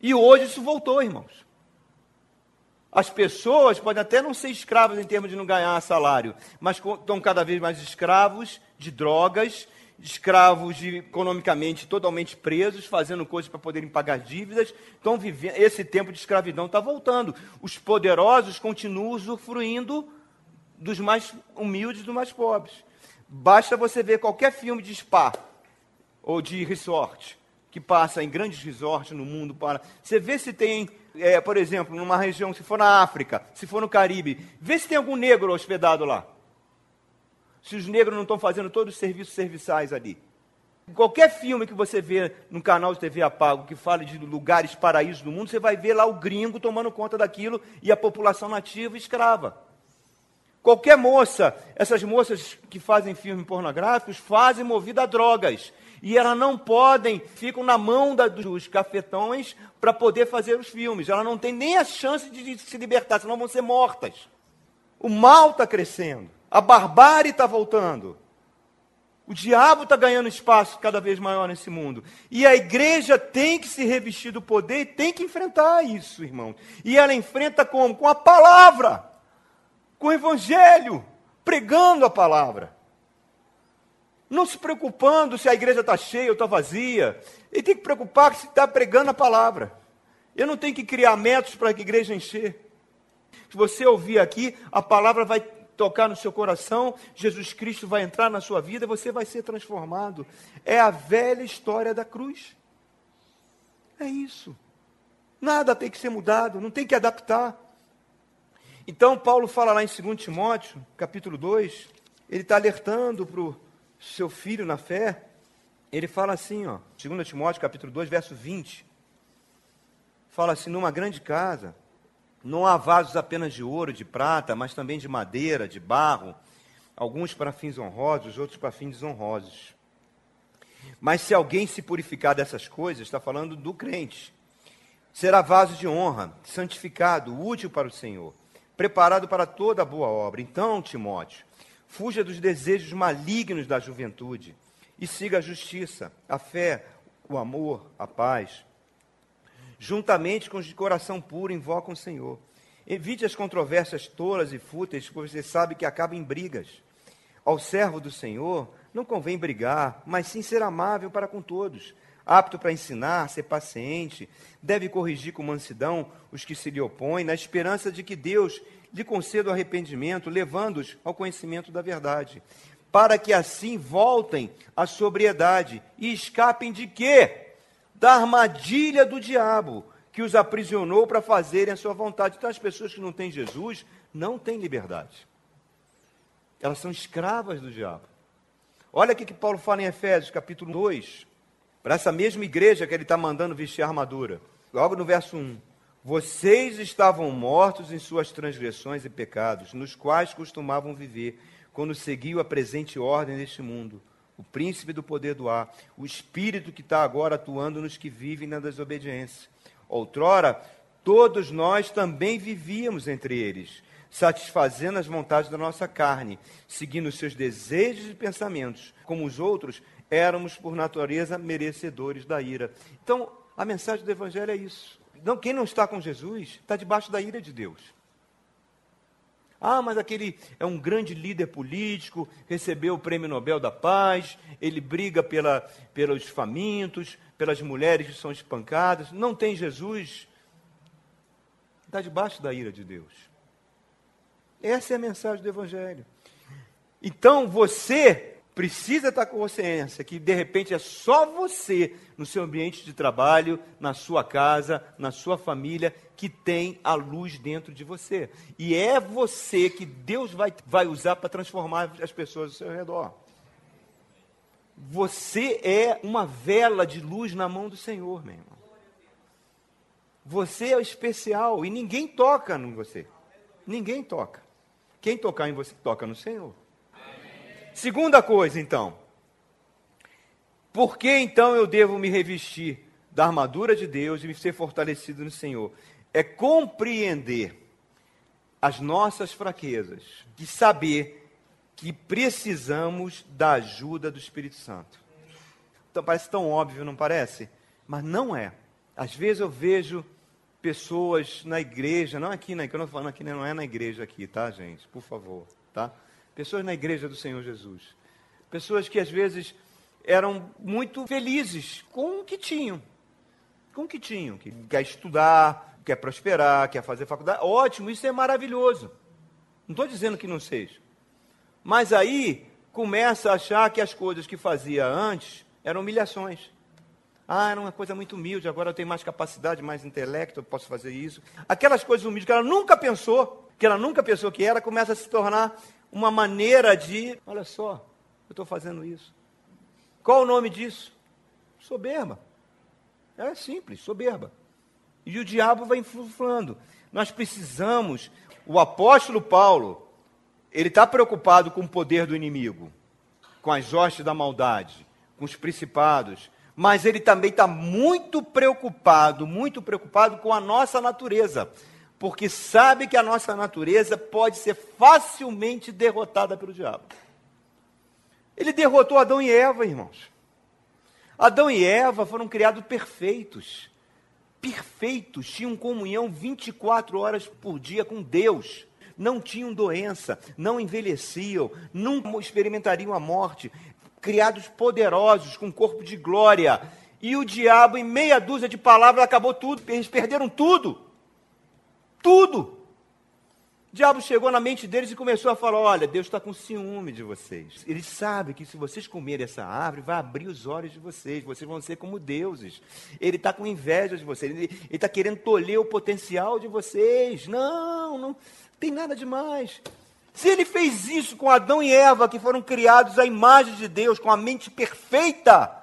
E hoje isso voltou, irmãos. As pessoas podem até não ser escravas em termos de não ganhar salário, mas estão cada vez mais escravos de drogas escravos de, economicamente totalmente presos, fazendo coisas para poderem pagar dívidas. Então, vivendo, esse tempo de escravidão está voltando. Os poderosos continuam usufruindo dos mais humildes dos mais pobres. Basta você ver qualquer filme de spa ou de resort. que passa em grandes resorts no mundo para. Você vê se tem, é, por exemplo, numa região, se for na África, se for no Caribe, vê se tem algum negro hospedado lá. Se os negros não estão fazendo todos os serviços serviçais ali. Qualquer filme que você vê no canal de TV Apago que fale de lugares paraísos do mundo, você vai ver lá o gringo tomando conta daquilo e a população nativa escrava. Qualquer moça, essas moças que fazem filmes pornográficos, fazem movida a drogas. E elas não podem, ficam na mão da, dos cafetões para poder fazer os filmes. Elas não têm nem a chance de, de se libertar, senão vão ser mortas. O mal está crescendo. A barbárie está voltando. O diabo está ganhando espaço cada vez maior nesse mundo. E a igreja tem que se revestir do poder e tem que enfrentar isso, irmão. E ela enfrenta como? Com a palavra, com o evangelho, pregando a palavra. Não se preocupando se a igreja está cheia ou está vazia. Ele tem que preocupar se está pregando a palavra. Eu não tenho que criar métodos para que a igreja encher. Se você ouvir aqui, a palavra vai tocar no seu coração, Jesus Cristo vai entrar na sua vida, você vai ser transformado. É a velha história da cruz. É isso. Nada tem que ser mudado, não tem que adaptar. Então, Paulo fala lá em 2 Timóteo, capítulo 2, ele está alertando para o seu filho na fé. Ele fala assim, ó, 2 Timóteo, capítulo 2, verso 20. Fala assim: numa grande casa não há vasos apenas de ouro, de prata, mas também de madeira, de barro, alguns para fins honrosos, outros para fins desonrosos. Mas se alguém se purificar dessas coisas, está falando do crente, será vaso de honra, santificado, útil para o Senhor, preparado para toda boa obra. Então, Timóteo, fuja dos desejos malignos da juventude e siga a justiça, a fé, o amor, a paz juntamente com os de coração puro, invocam o Senhor. Evite as controvérsias tolas e fúteis, porque você sabe que acabam em brigas. Ao servo do Senhor não convém brigar, mas sim ser amável para com todos, apto para ensinar, ser paciente, deve corrigir com mansidão os que se lhe opõem, na esperança de que Deus lhe conceda o arrependimento, levando-os ao conhecimento da verdade, para que assim voltem à sobriedade e escapem de quê? da armadilha do diabo que os aprisionou para fazerem a sua vontade. Então, as pessoas que não têm Jesus não têm liberdade. Elas são escravas do diabo. Olha o que Paulo fala em Efésios, capítulo 2, para essa mesma igreja que ele está mandando vestir a armadura. Logo no verso 1. Vocês estavam mortos em suas transgressões e pecados, nos quais costumavam viver, quando seguiam a presente ordem deste mundo o príncipe do poder do ar, o espírito que está agora atuando nos que vivem na desobediência. Outrora, todos nós também vivíamos entre eles, satisfazendo as vontades da nossa carne, seguindo seus desejos e pensamentos. Como os outros, éramos, por natureza, merecedores da ira. Então, a mensagem do Evangelho é isso. Não, quem não está com Jesus está debaixo da ira de Deus. Ah, mas aquele é um grande líder político, recebeu o prêmio Nobel da Paz, ele briga pela, pelos famintos, pelas mulheres que são espancadas. Não tem Jesus. Está debaixo da ira de Deus. Essa é a mensagem do Evangelho. Então você precisa estar com consciência que de repente é só você, no seu ambiente de trabalho, na sua casa, na sua família, que tem a luz dentro de você. E é você que Deus vai, vai usar para transformar as pessoas ao seu redor. Você é uma vela de luz na mão do Senhor, meu irmão. Você é especial e ninguém toca em você. Ninguém toca. Quem tocar em você, toca no Senhor. Segunda coisa, então. Por que então eu devo me revestir da armadura de Deus e me ser fortalecido no Senhor? É compreender as nossas fraquezas e saber que precisamos da ajuda do Espírito Santo. Então parece tão óbvio, não parece? Mas não é. Às vezes eu vejo pessoas na igreja, não aqui, na, eu não falando aqui, não é na igreja aqui, tá, gente? Por favor, tá? Pessoas na igreja do Senhor Jesus. Pessoas que às vezes eram muito felizes com o que tinham. Com o que tinham, que quer estudar, quer prosperar, quer fazer faculdade. Ótimo, isso é maravilhoso. Não estou dizendo que não seja. Mas aí começa a achar que as coisas que fazia antes eram humilhações. Ah, era uma coisa muito humilde, agora eu tenho mais capacidade, mais intelecto, eu posso fazer isso. Aquelas coisas humildes que ela nunca pensou, que ela nunca pensou que era, começa a se tornar uma maneira de, olha só, eu estou fazendo isso. Qual o nome disso? Soberba. É simples, soberba. E o diabo vai inflando. Nós precisamos, o apóstolo Paulo, ele está preocupado com o poder do inimigo, com as hostes da maldade, com os principados, mas ele também está muito preocupado, muito preocupado com a nossa natureza, porque sabe que a nossa natureza pode ser facilmente derrotada pelo diabo. Ele derrotou Adão e Eva, irmãos. Adão e Eva foram criados perfeitos. Perfeitos, tinham comunhão 24 horas por dia com Deus não tinham doença, não envelheciam, nunca experimentariam a morte, criados poderosos, com corpo de glória. E o diabo, em meia dúzia de palavras, acabou tudo, eles perderam tudo. Tudo. O diabo chegou na mente deles e começou a falar: Olha, Deus está com ciúme de vocês. Ele sabe que se vocês comerem essa árvore, vai abrir os olhos de vocês. Vocês vão ser como deuses. Ele está com inveja de vocês. Ele está querendo tolher o potencial de vocês. Não, não tem nada demais. Se ele fez isso com Adão e Eva, que foram criados à imagem de Deus, com a mente perfeita,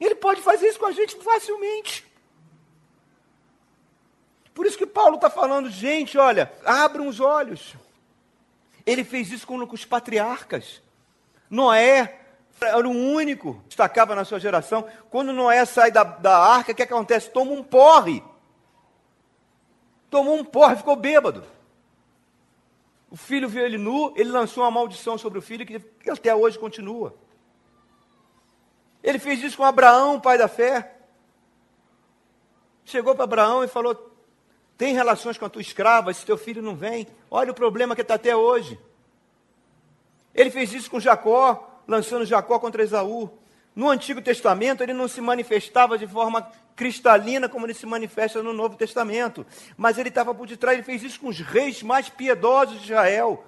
ele pode fazer isso com a gente facilmente. Por isso que Paulo está falando, gente, olha, abram os olhos. Ele fez isso com os patriarcas. Noé era o único que destacava na sua geração. Quando Noé sai da, da arca, o que acontece? Toma um porre. Tomou um porre, ficou bêbado. O filho viu ele nu, ele lançou uma maldição sobre o filho que até hoje continua. Ele fez isso com Abraão, pai da fé. Chegou para Abraão e falou: Tem relações com a tua escrava, se teu filho não vem. Olha o problema que está até hoje. Ele fez isso com Jacó, lançando Jacó contra Esaú. No Antigo Testamento, ele não se manifestava de forma cristalina como ele se manifesta no Novo Testamento. Mas ele estava por detrás, ele fez isso com os reis mais piedosos de Israel.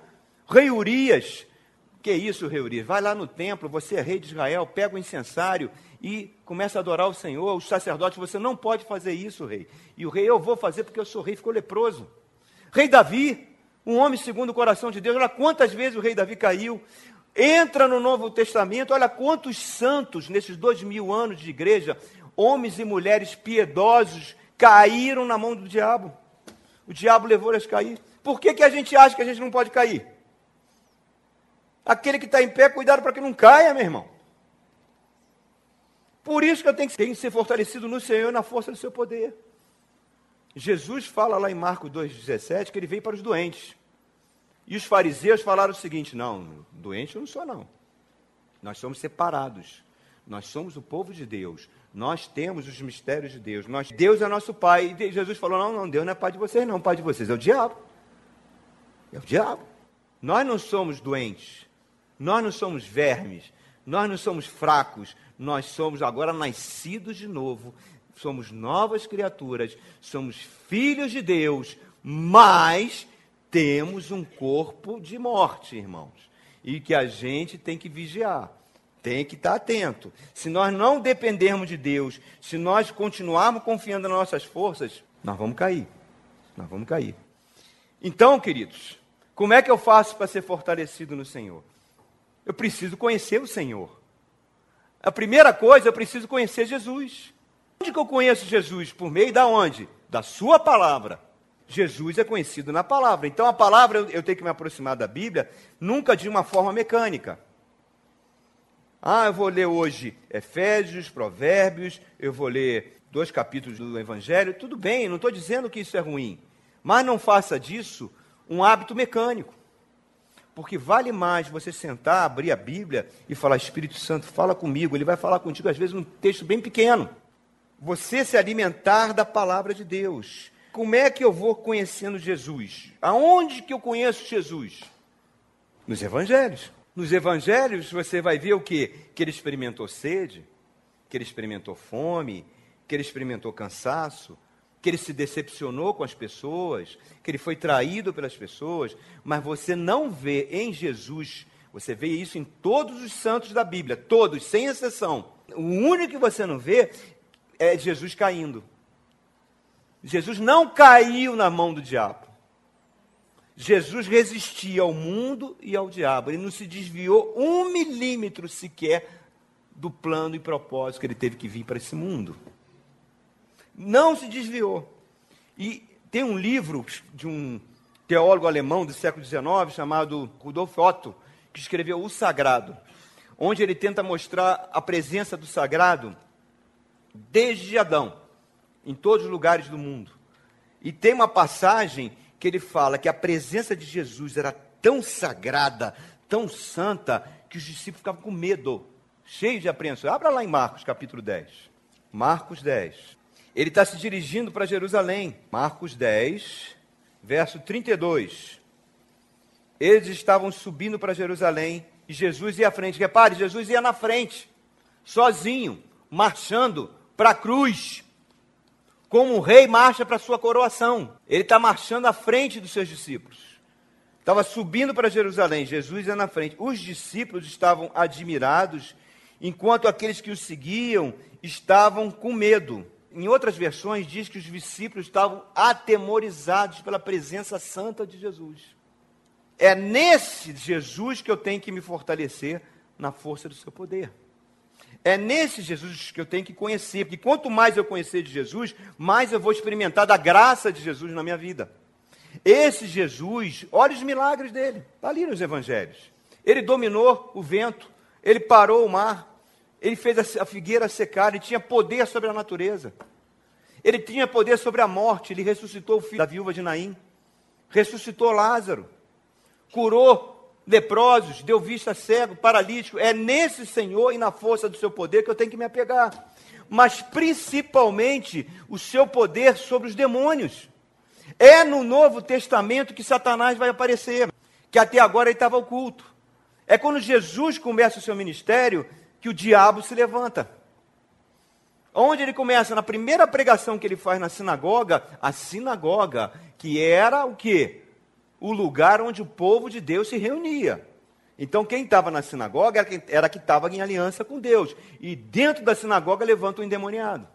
Rei Urias. Que isso, rei Urias? Vai lá no templo, você é rei de Israel, pega o incensário e começa a adorar o Senhor. Os sacerdotes, você não pode fazer isso, rei. E o rei, eu vou fazer porque eu sou rei, ficou leproso. Rei Davi, um homem segundo o coração de Deus. Olha quantas vezes o rei Davi caiu. Entra no Novo Testamento, olha quantos santos nesses dois mil anos de igreja, homens e mulheres piedosos, caíram na mão do diabo. O diabo levou eles a cair. Por que, que a gente acha que a gente não pode cair? Aquele que está em pé, cuidado para que não caia, meu irmão. Por isso que eu tenho que, tenho que ser fortalecido no Senhor e na força do seu poder. Jesus fala lá em Marcos 2,17 que ele veio para os doentes. E os fariseus falaram o seguinte: não, doente eu não sou, não. Nós somos separados. Nós somos o povo de Deus. Nós temos os mistérios de Deus. Nós, Deus é nosso Pai. E Jesus falou: não, não, Deus não é Pai de vocês, não. O Pai de vocês é o diabo. É o diabo. Nós não somos doentes. Nós não somos vermes. Nós não somos fracos. Nós somos agora nascidos de novo. Somos novas criaturas. Somos filhos de Deus. Mas temos um corpo de morte, irmãos, e que a gente tem que vigiar, tem que estar atento. Se nós não dependermos de Deus, se nós continuarmos confiando nas nossas forças, nós vamos cair. Nós vamos cair. Então, queridos, como é que eu faço para ser fortalecido no Senhor? Eu preciso conhecer o Senhor. A primeira coisa, eu preciso conhecer Jesus. Onde que eu conheço Jesus? Por meio da onde? Da sua palavra. Jesus é conhecido na palavra. Então a palavra eu, tenho que me aproximar da Bíblia nunca de uma forma mecânica. Ah, eu vou ler hoje Efésios, Provérbios, eu vou ler dois capítulos do Evangelho. Tudo bem, não estou dizendo que isso é ruim. Mas não faça disso um hábito mecânico. Porque vale mais você sentar, abrir a Bíblia e falar: Espírito Santo, fala comigo. Ele vai falar contigo, às vezes, num texto bem pequeno. Você se alimentar da palavra de Deus. Como é que eu vou conhecendo Jesus? Aonde que eu conheço Jesus? Nos evangelhos. Nos evangelhos você vai ver o quê? Que ele experimentou sede, que ele experimentou fome, que ele experimentou cansaço, que ele se decepcionou com as pessoas, que ele foi traído pelas pessoas, mas você não vê em Jesus, você vê isso em todos os santos da Bíblia, todos, sem exceção. O único que você não vê é Jesus caindo. Jesus não caiu na mão do diabo. Jesus resistia ao mundo e ao diabo. Ele não se desviou um milímetro sequer do plano e propósito que ele teve que vir para esse mundo. Não se desviou. E tem um livro de um teólogo alemão do século XIX chamado Rudolf Otto, que escreveu O Sagrado, onde ele tenta mostrar a presença do sagrado desde Adão, em todos os lugares do mundo. E tem uma passagem que ele fala que a presença de Jesus era tão sagrada, tão santa, que os discípulos ficavam com medo, cheios de apreensão. Abra lá em Marcos, capítulo 10. Marcos 10. Ele está se dirigindo para Jerusalém. Marcos 10, verso 32. Eles estavam subindo para Jerusalém e Jesus ia à frente. Repare, Jesus ia na frente, sozinho, marchando para a cruz como um rei marcha para sua coroação. Ele está marchando à frente dos seus discípulos. Estava subindo para Jerusalém, Jesus ia na frente. Os discípulos estavam admirados, enquanto aqueles que o seguiam estavam com medo. Em outras versões, diz que os discípulos estavam atemorizados pela presença santa de Jesus. É nesse Jesus que eu tenho que me fortalecer na força do seu poder. É nesse Jesus que eu tenho que conhecer, porque quanto mais eu conhecer de Jesus, mais eu vou experimentar da graça de Jesus na minha vida. Esse Jesus, olha os milagres dele, está ali nos evangelhos. Ele dominou o vento, ele parou o mar, ele fez a figueira secar, ele tinha poder sobre a natureza. Ele tinha poder sobre a morte, ele ressuscitou o filho da viúva de Naim, ressuscitou Lázaro, curou leprosos, deu vista cego, paralítico. É nesse Senhor e na força do seu poder que eu tenho que me apegar. Mas principalmente o seu poder sobre os demônios. É no Novo Testamento que Satanás vai aparecer, que até agora ele estava oculto. É quando Jesus começa o seu ministério que o diabo se levanta. Onde ele começa? Na primeira pregação que ele faz na sinagoga, a sinagoga, que era o quê? o lugar onde o povo de Deus se reunia. Então, quem estava na sinagoga era que estava em aliança com Deus. E dentro da sinagoga levanta o endemoniado.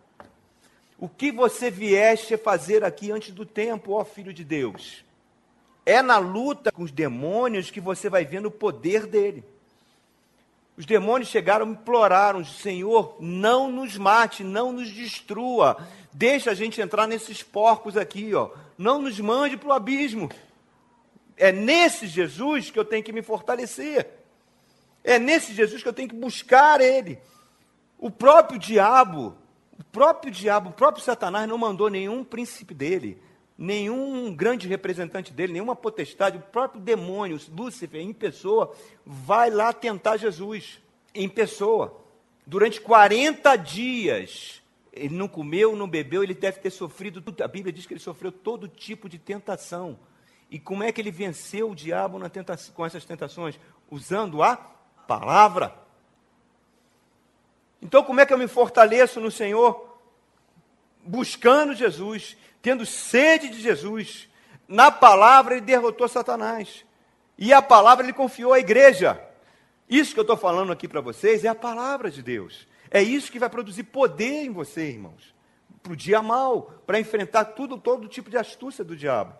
O que você vieste fazer aqui antes do tempo, ó filho de Deus? É na luta com os demônios que você vai vendo o poder dele. Os demônios chegaram e imploraram: Senhor, não nos mate, não nos destrua. Deixa a gente entrar nesses porcos aqui, ó. Não nos mande para o abismo. É nesse Jesus que eu tenho que me fortalecer. É nesse Jesus que eu tenho que buscar Ele. O próprio diabo, o próprio diabo, o próprio Satanás não mandou nenhum príncipe dele, nenhum grande representante dele, nenhuma potestade, o próprio demônio, Lúcifer, em pessoa, vai lá tentar Jesus, em pessoa. Durante 40 dias, ele não comeu, não bebeu, ele deve ter sofrido, a Bíblia diz que ele sofreu todo tipo de tentação. E como é que ele venceu o diabo tentação, com essas tentações? Usando a palavra. Então, como é que eu me fortaleço no Senhor? Buscando Jesus, tendo sede de Jesus. Na palavra, ele derrotou Satanás. E a palavra ele confiou à igreja. Isso que eu estou falando aqui para vocês é a palavra de Deus. É isso que vai produzir poder em você, irmãos. Para o dia mal, para enfrentar tudo, todo tipo de astúcia do diabo.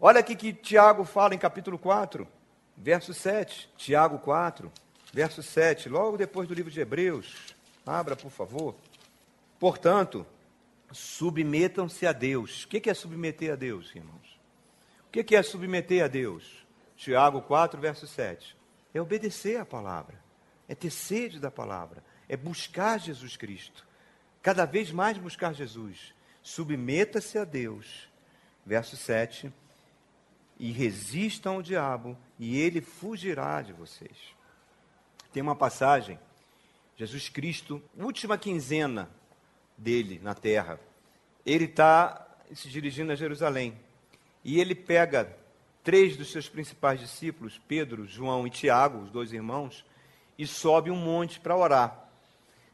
Olha aqui que Tiago fala em capítulo 4, verso 7. Tiago 4, verso 7, logo depois do livro de Hebreus. Abra, por favor. Portanto, submetam-se a Deus. O que é submeter a Deus, irmãos? O que é submeter a Deus? Tiago 4, verso 7. É obedecer a palavra, é ter sede da palavra, é buscar Jesus Cristo. Cada vez mais buscar Jesus. Submeta-se a Deus. Verso 7 e resistam ao diabo, e ele fugirá de vocês. Tem uma passagem, Jesus Cristo, última quinzena dele na terra, ele está se dirigindo a Jerusalém, e ele pega três dos seus principais discípulos, Pedro, João e Tiago, os dois irmãos, e sobe um monte para orar.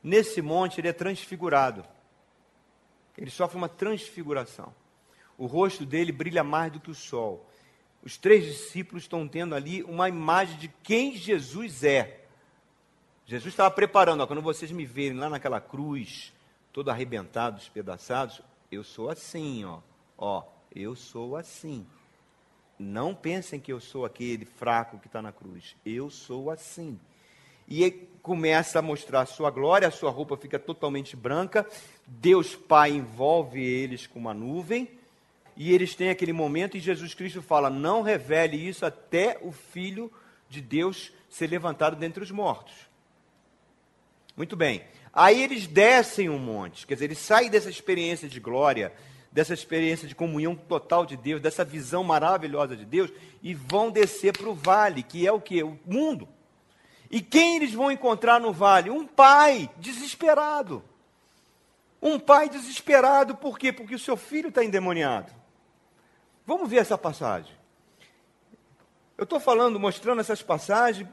Nesse monte ele é transfigurado. Ele sofre uma transfiguração. O rosto dele brilha mais do que o sol. Os três discípulos estão tendo ali uma imagem de quem Jesus é. Jesus estava preparando, ó, quando vocês me verem lá naquela cruz, todo arrebentado, despedaçado. Eu sou assim, ó. Ó, eu sou assim. Não pensem que eu sou aquele fraco que está na cruz. Eu sou assim. E começa a mostrar a sua glória, a sua roupa fica totalmente branca. Deus Pai envolve eles com uma nuvem. E eles têm aquele momento e Jesus Cristo fala: Não revele isso até o Filho de Deus ser levantado dentre os mortos. Muito bem. Aí eles descem um monte, quer dizer, eles saem dessa experiência de glória, dessa experiência de comunhão total de Deus, dessa visão maravilhosa de Deus, e vão descer para o vale, que é o que? O mundo. E quem eles vão encontrar no vale? Um pai desesperado. Um pai desesperado, por quê? Porque o seu filho está endemoniado. Vamos ver essa passagem. Eu estou falando, mostrando essas passagens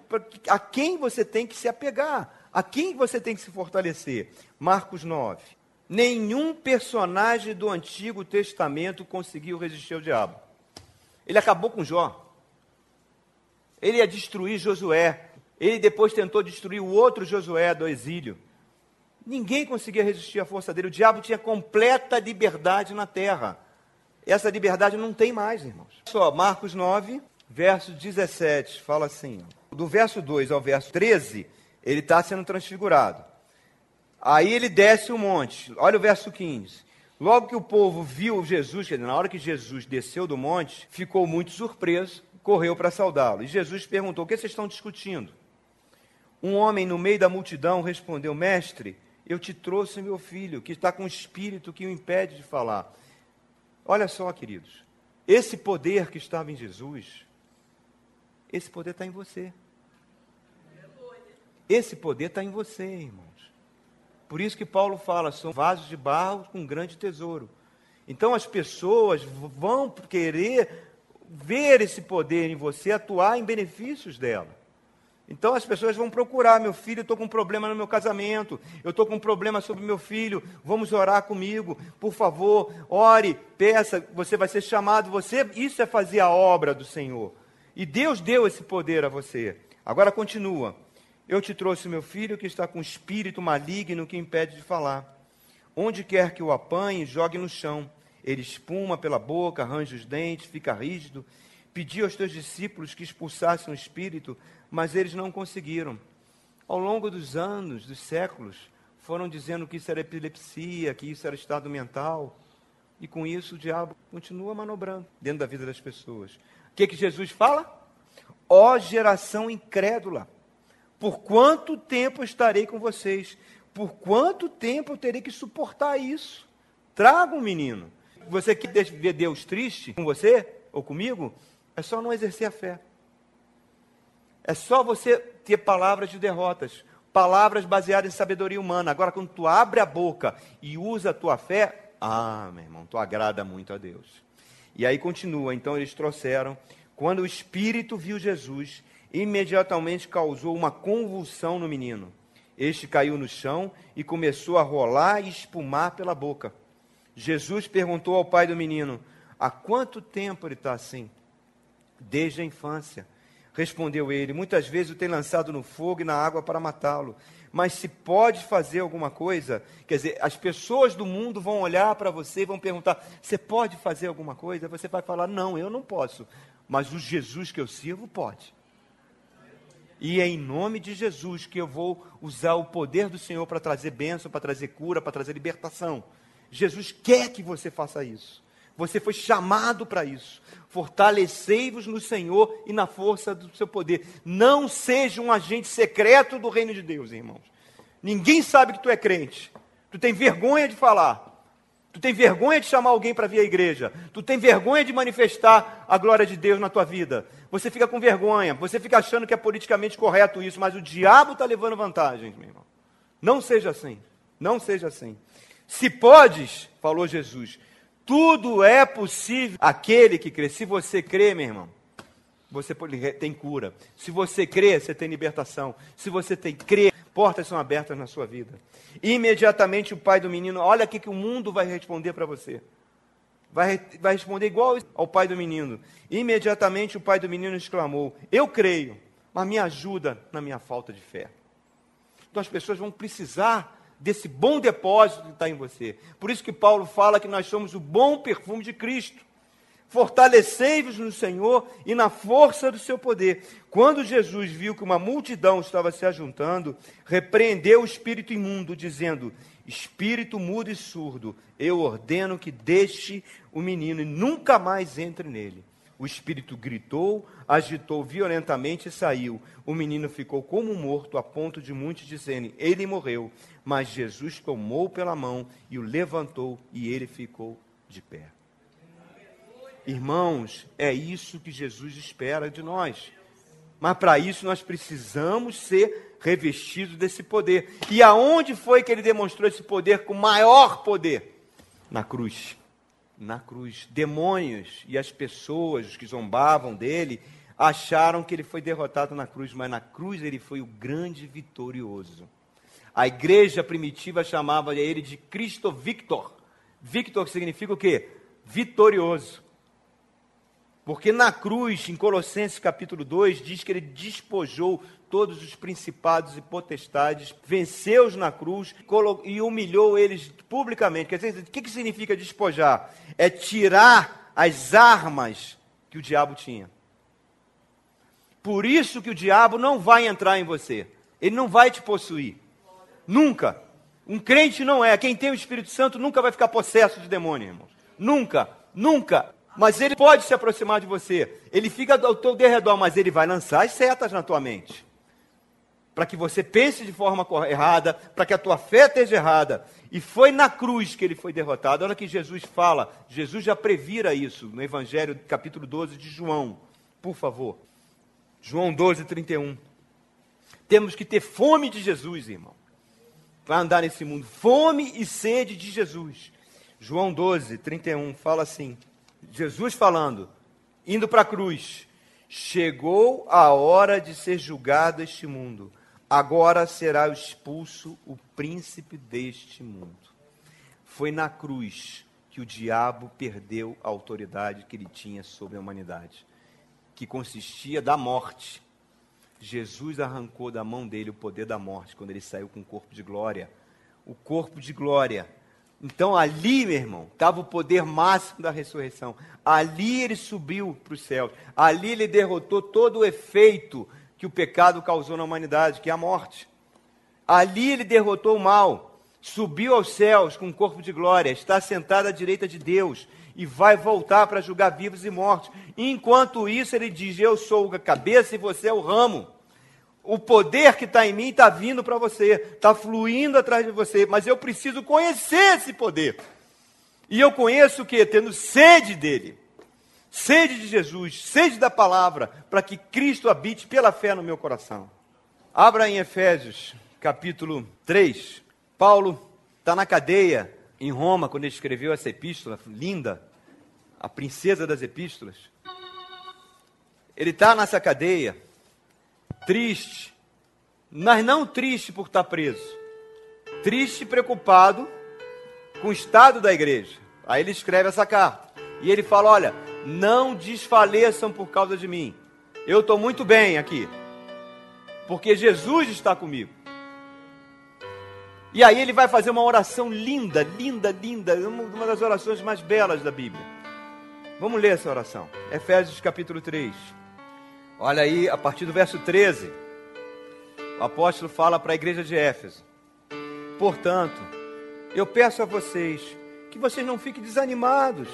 a quem você tem que se apegar, a quem você tem que se fortalecer. Marcos 9. Nenhum personagem do Antigo Testamento conseguiu resistir ao diabo. Ele acabou com Jó. Ele ia destruir Josué. Ele depois tentou destruir o outro Josué do exílio. Ninguém conseguia resistir à força dele. O diabo tinha completa liberdade na terra. Essa liberdade não tem mais, irmãos. Só, Marcos 9, verso 17, fala assim: do verso 2 ao verso 13, ele está sendo transfigurado. Aí ele desce um monte. Olha o verso 15. Logo que o povo viu Jesus, na hora que Jesus desceu do monte, ficou muito surpreso, correu para saudá-lo. E Jesus perguntou: O que vocês estão discutindo? Um homem no meio da multidão respondeu: Mestre, eu te trouxe meu filho, que está com espírito que o impede de falar. Olha só, queridos, esse poder que estava em Jesus, esse poder está em você. Esse poder está em você, irmãos. Por isso que Paulo fala, são vasos de barro com grande tesouro. Então as pessoas vão querer ver esse poder em você, atuar em benefícios dela. Então as pessoas vão procurar, meu filho, eu estou com um problema no meu casamento, eu estou com um problema sobre meu filho, vamos orar comigo, por favor, ore, peça, você vai ser chamado, você, isso é fazer a obra do Senhor. E Deus deu esse poder a você. Agora continua. Eu te trouxe meu filho que está com espírito maligno que impede de falar. Onde quer que o apanhe, jogue no chão. Ele espuma pela boca, arranja os dentes, fica rígido. Pedi aos teus discípulos que expulsassem o espírito, mas eles não conseguiram. Ao longo dos anos, dos séculos, foram dizendo que isso era epilepsia, que isso era estado mental. E com isso o diabo continua manobrando dentro da vida das pessoas. O que, que Jesus fala? Ó geração incrédula! Por quanto tempo estarei com vocês? Por quanto tempo eu terei que suportar isso? Traga um menino. Você quer ver Deus triste com você ou comigo? É só não exercer a fé. É só você ter palavras de derrotas, palavras baseadas em sabedoria humana. Agora, quando tu abre a boca e usa a tua fé, ah, meu irmão, tu agrada muito a Deus. E aí continua. Então eles trouxeram. Quando o Espírito viu Jesus, imediatamente causou uma convulsão no menino. Este caiu no chão e começou a rolar e espumar pela boca. Jesus perguntou ao pai do menino: Há quanto tempo ele está assim? Desde a infância. Respondeu ele: Muitas vezes o tem lançado no fogo e na água para matá-lo. Mas se pode fazer alguma coisa, quer dizer, as pessoas do mundo vão olhar para você e vão perguntar: Você pode fazer alguma coisa? Você vai falar: Não, eu não posso. Mas o Jesus que eu sirvo pode. E é em nome de Jesus que eu vou usar o poder do Senhor para trazer bênção, para trazer cura, para trazer libertação. Jesus quer que você faça isso. Você foi chamado para isso. Fortalecei-vos no Senhor e na força do seu poder. Não seja um agente secreto do reino de Deus, irmãos. Ninguém sabe que tu é crente. Tu tem vergonha de falar. Tu tem vergonha de chamar alguém para vir à igreja. Tu tem vergonha de manifestar a glória de Deus na tua vida. Você fica com vergonha. Você fica achando que é politicamente correto isso, mas o diabo está levando vantagem, meu irmão. Não seja assim. Não seja assim. Se podes, falou Jesus, tudo é possível aquele que crê. Se você crê, meu irmão, você tem cura. Se você crê, você tem libertação. Se você tem crê, portas são abertas na sua vida. Imediatamente o pai do menino, olha o que o mundo vai responder para você. Vai, vai responder igual ao pai do menino. Imediatamente o pai do menino exclamou: Eu creio, mas me ajuda na minha falta de fé. Então as pessoas vão precisar desse bom depósito que está em você. Por isso que Paulo fala que nós somos o bom perfume de Cristo. Fortalecei-vos no Senhor e na força do seu poder. Quando Jesus viu que uma multidão estava se ajuntando, repreendeu o espírito imundo, dizendo: Espírito mudo e surdo, eu ordeno que deixe o menino e nunca mais entre nele. O espírito gritou, agitou violentamente e saiu. O menino ficou como morto, a ponto de muitos dizerem: Ele morreu. Mas Jesus tomou pela mão e o levantou, e ele ficou de pé. Irmãos, é isso que Jesus espera de nós. Mas para isso nós precisamos ser revestidos desse poder. E aonde foi que ele demonstrou esse poder com maior poder? Na cruz. Na cruz. Demônios e as pessoas que zombavam dele acharam que ele foi derrotado na cruz, mas na cruz ele foi o grande vitorioso. A igreja primitiva chamava ele de Cristo Victor. Victor significa o quê? Vitorioso. Porque na cruz, em Colossenses capítulo 2, diz que ele despojou todos os principados e potestades, venceu-os na cruz e humilhou eles publicamente. Quer dizer, o que, significa despojar? É tirar as armas que o diabo tinha. Por isso que o diabo não vai entrar em você. Ele não vai te possuir. Nunca. Um crente não é. Quem tem o Espírito Santo nunca vai ficar possesso de demônio, irmãos. Nunca. Nunca. Mas ele pode se aproximar de você. Ele fica ao teu derredor, mas ele vai lançar as setas na tua mente. Para que você pense de forma errada, para que a tua fé esteja errada. E foi na cruz que ele foi derrotado. Olha que Jesus fala. Jesus já previra isso no Evangelho, capítulo 12 de João. Por favor. João 12, 31. Temos que ter fome de Jesus, irmão. Para andar nesse mundo. Fome e sede de Jesus. João 12, 31 fala assim. Jesus falando, indo para a cruz, chegou a hora de ser julgado este mundo. Agora será expulso o príncipe deste mundo. Foi na cruz que o diabo perdeu a autoridade que ele tinha sobre a humanidade, que consistia da morte. Jesus arrancou da mão dele o poder da morte quando ele saiu com o corpo de glória. O corpo de glória então ali, meu irmão, estava o poder máximo da ressurreição. Ali ele subiu para os céus. Ali ele derrotou todo o efeito que o pecado causou na humanidade, que é a morte. Ali ele derrotou o mal. Subiu aos céus com um corpo de glória. Está sentado à direita de Deus. E vai voltar para julgar vivos e mortos. Enquanto isso, ele diz: Eu sou a cabeça e você é o ramo o poder que está em mim está vindo para você, está fluindo atrás de você, mas eu preciso conhecer esse poder. E eu conheço o que? Tendo sede dele, sede de Jesus, sede da palavra, para que Cristo habite pela fé no meu coração. Abra em Efésios, capítulo 3. Paulo está na cadeia em Roma quando ele escreveu essa epístola linda, a princesa das epístolas. Ele está nessa cadeia triste, mas não triste por estar preso, triste e preocupado com o estado da igreja. Aí ele escreve essa carta e ele fala: Olha, não desfaleçam por causa de mim, eu estou muito bem aqui, porque Jesus está comigo. E aí ele vai fazer uma oração linda, linda, linda, uma das orações mais belas da Bíblia. Vamos ler essa oração. Efésios capítulo 3. Olha aí, a partir do verso 13, o apóstolo fala para a igreja de Éfeso: Portanto, eu peço a vocês que vocês não fiquem desanimados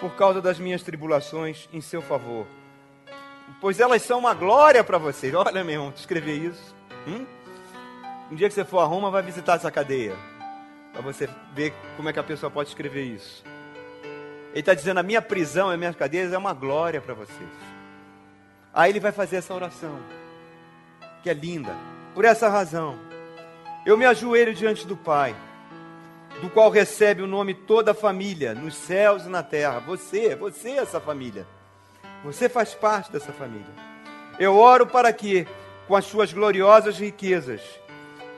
por causa das minhas tribulações em seu favor, pois elas são uma glória para vocês. Olha, meu irmão, escrever isso. Hum? Um dia que você for a Roma, vai visitar essa cadeia, para você ver como é que a pessoa pode escrever isso. Ele está dizendo: a minha prisão, as minhas cadeias é uma glória para vocês. Aí ele vai fazer essa oração, que é linda. Por essa razão, eu me ajoelho diante do Pai, do qual recebe o nome toda a família, nos céus e na terra. Você, você é essa família. Você faz parte dessa família. Eu oro para que, com as suas gloriosas riquezas,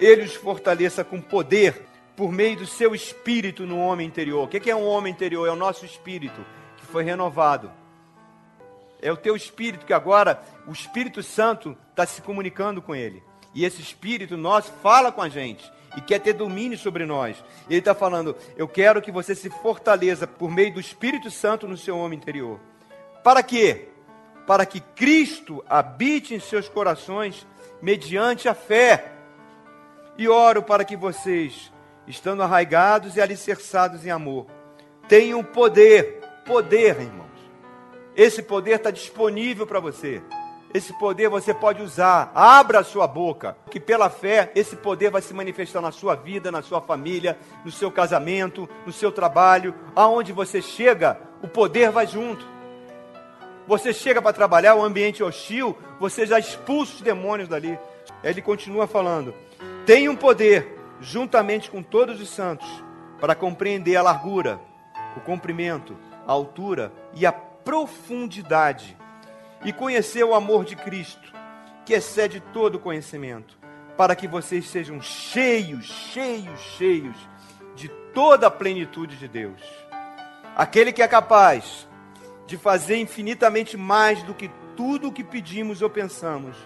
Ele os fortaleça com poder por meio do seu espírito no homem interior. O que é um homem interior? É o nosso espírito que foi renovado é o teu espírito que agora o Espírito Santo está se comunicando com ele. E esse espírito nosso fala com a gente e quer ter domínio sobre nós. Ele está falando: eu quero que você se fortaleça por meio do Espírito Santo no seu homem interior. Para quê? Para que Cristo habite em seus corações mediante a fé. E oro para que vocês, estando arraigados e alicerçados em amor, tenham poder, poder, irmãos. Esse poder está disponível para você. Esse poder você pode usar. Abra a sua boca, que pela fé esse poder vai se manifestar na sua vida, na sua família, no seu casamento, no seu trabalho. Aonde você chega, o poder vai junto. Você chega para trabalhar, o ambiente hostil, você já expulsa os demônios dali. Ele continua falando: tem um poder, juntamente com todos os santos, para compreender a largura, o comprimento, a altura e a profundidade, e conhecer o amor de Cristo, que excede todo conhecimento, para que vocês sejam cheios, cheios, cheios de toda a plenitude de Deus. Aquele que é capaz de fazer infinitamente mais do que tudo o que pedimos ou pensamos,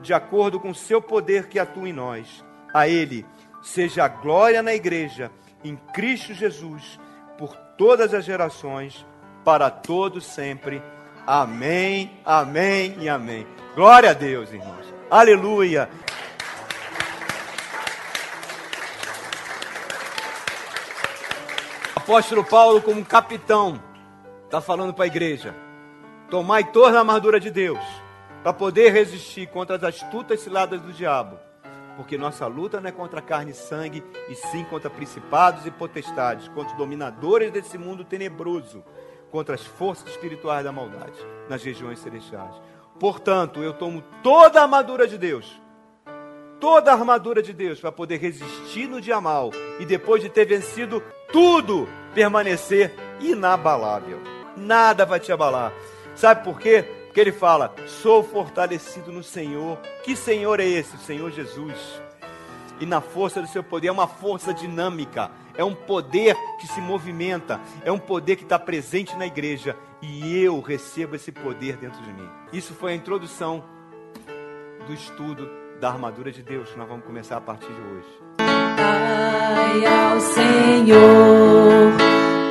de acordo com o seu poder que atua em nós. A Ele seja a glória na igreja, em Cristo Jesus, por todas as gerações, para todos sempre. Amém, amém e amém. Glória a Deus, irmãos. Aleluia. Apóstolo Paulo, como capitão, está falando para a igreja: tomai toda a armadura de Deus, para poder resistir contra as astutas ciladas do diabo. Porque nossa luta não é contra carne e sangue, e sim contra principados e potestades, contra os dominadores desse mundo tenebroso, contra as forças espirituais da maldade nas regiões celestiais. Portanto, eu tomo toda a armadura de Deus, toda a armadura de Deus, para poder resistir no dia mal e depois de ter vencido tudo, permanecer inabalável nada vai te abalar. Sabe por quê? Porque ele fala: sou fortalecido no Senhor. Que Senhor é esse? O Senhor Jesus. E na força do seu poder, é uma força dinâmica, é um poder que se movimenta, é um poder que está presente na igreja. E eu recebo esse poder dentro de mim. Isso foi a introdução do estudo da armadura de Deus, que nós vamos começar a partir de hoje. Ai ao Senhor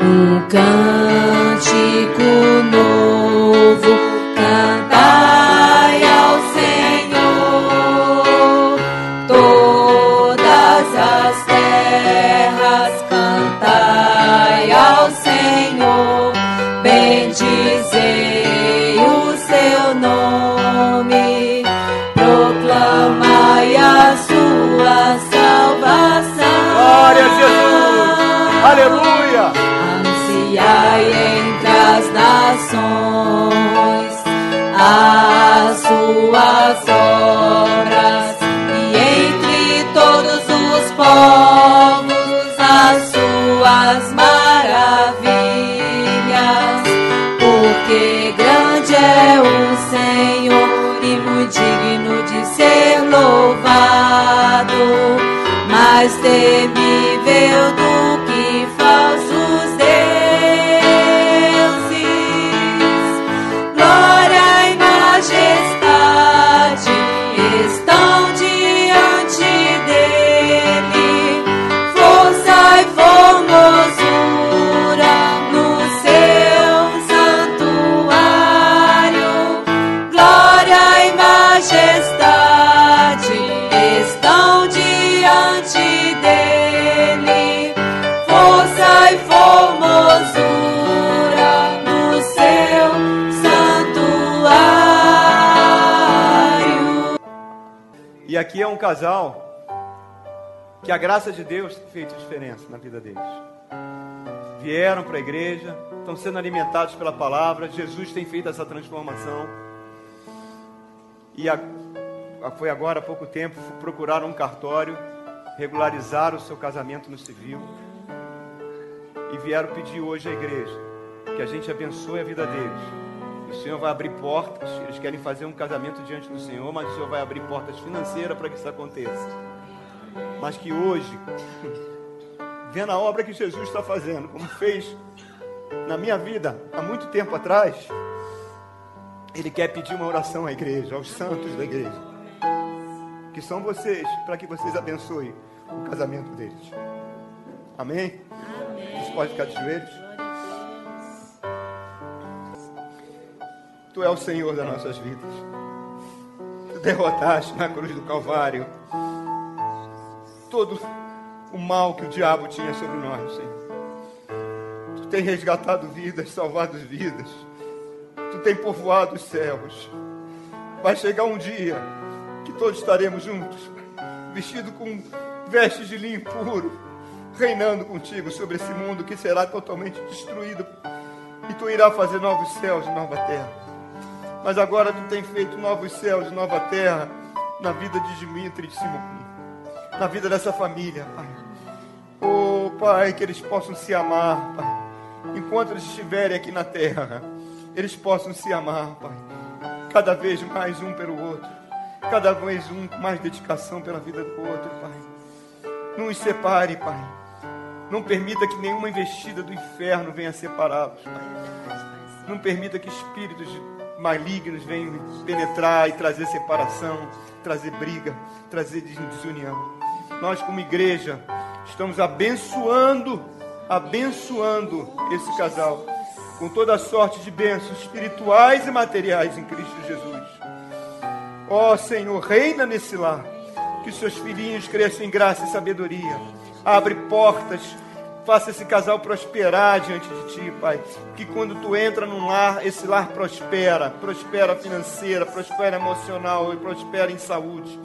um cântico novo, cantai nações casal que a graça de Deus tem feito diferença na vida deles. Vieram para a igreja, estão sendo alimentados pela palavra, Jesus tem feito essa transformação. E a- a- foi agora há pouco tempo, procuraram um cartório, regularizaram o seu casamento no civil e vieram pedir hoje à igreja que a gente abençoe a vida deles. O Senhor vai abrir portas, eles querem fazer um casamento diante do Senhor, mas o Senhor vai abrir portas financeiras para que isso aconteça. Mas que hoje, [laughs] vendo a obra que Jesus está fazendo, como fez na minha vida há muito tempo atrás, Ele quer pedir uma oração à igreja, aos santos da igreja, que são vocês, para que vocês abençoem o casamento deles. Amém? Amém. Você pode ficar de joelhos? Tu é o Senhor das nossas vidas. Tu derrotaste na cruz do Calvário todo o mal que o diabo tinha sobre nós, Senhor. Tu tem resgatado vidas, salvado vidas. Tu tem povoado os céus. Vai chegar um dia que todos estaremos juntos, vestidos com vestes de linho puro, reinando contigo sobre esse mundo que será totalmente destruído. E tu irás fazer novos céus e nova terra. Mas agora tu tem feito novos céus e nova terra na vida de Dimitri e de Simão, na vida dessa família, Pai. Oh, Pai, que eles possam se amar, Pai. Enquanto eles estiverem aqui na terra, eles possam se amar, Pai. Cada vez mais um pelo outro. Cada vez um com mais dedicação pela vida do outro, Pai. Não os separe, Pai. Não permita que nenhuma investida do inferno venha separá-los, Pai. Não permita que espíritos malignos venham penetrar e trazer separação, trazer briga, trazer desunião. Nós, como igreja, estamos abençoando, abençoando esse casal com toda sorte de bênçãos espirituais e materiais em Cristo Jesus. Ó Senhor, reina nesse lar, que seus filhinhos cresçam em graça e sabedoria. Abre portas Faça esse casal prosperar diante de ti, Pai. Que quando tu entra num lar, esse lar prospera, prospera financeira, prospera emocional e prospera em saúde.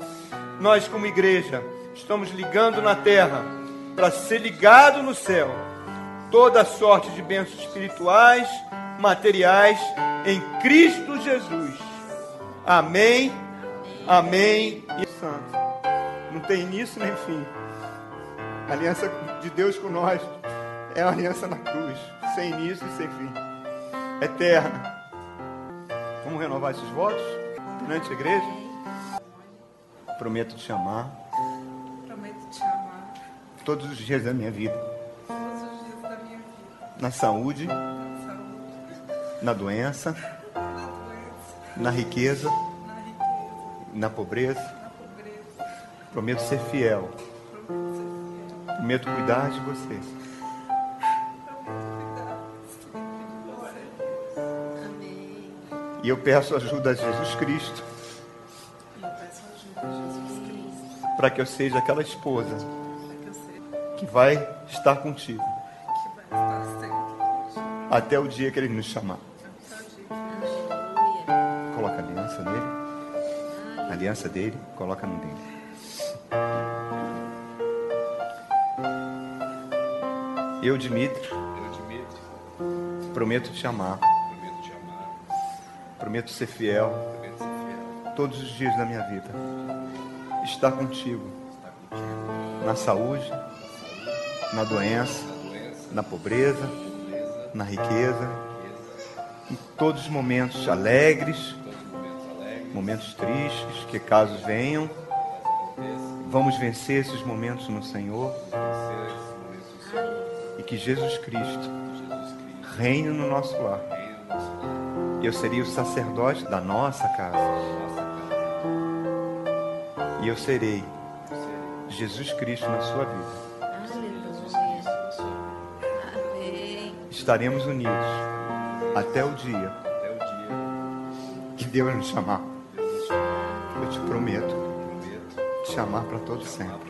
Nós, como igreja, estamos ligando na terra para ser ligado no céu. Toda sorte de bênçãos espirituais, materiais, em Cristo Jesus. Amém, amém e santo. Não tem início nem fim. A aliança de Deus com nós é uma aliança na cruz, sem início e sem fim, eterna. Vamos renovar esses votos? Perante a igreja? Prometo te amar. Prometo te amar. Todos os dias da minha vida, todos os dias da minha vida, na saúde, na saúde, na doença, na doença, na riqueza, na riqueza, na pobreza. na pobreza. Prometo ser fiel, Prometo cuidar de você. prometo cuidar sempre de você. Amém. E eu peço ajuda a Jesus Cristo para que eu seja aquela esposa que vai estar contigo até o dia que Ele nos chamar. Coloca a aliança nele. A aliança dele, coloca no dele. Eu, Dimitri, Eu, Dimitri, prometo te amar, prometo te amar, prometo ser fiel. Prometo ser fiel, todos os dias da minha vida. Estar contigo. Estar contigo. Na saúde, na doença, na doença, na pobreza, na riqueza, em todos os momentos alegres, momentos alegres, momentos tristes, que casos venham, vamos vencer esses momentos no Senhor que Jesus Cristo reine no nosso lar. Eu seria o sacerdote da nossa casa. E eu serei Jesus Cristo na sua vida. Estaremos unidos até o dia que Deus nos chamar. Eu te prometo te chamar para todo amar sempre.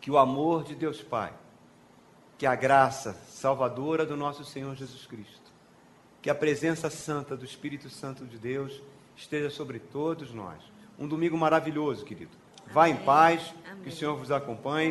Que o amor de Deus Pai, que a graça salvadora do nosso Senhor Jesus Cristo, que a presença santa do Espírito Santo de Deus esteja sobre todos nós. Um domingo maravilhoso, querido. Vá em paz, que o Senhor vos acompanhe.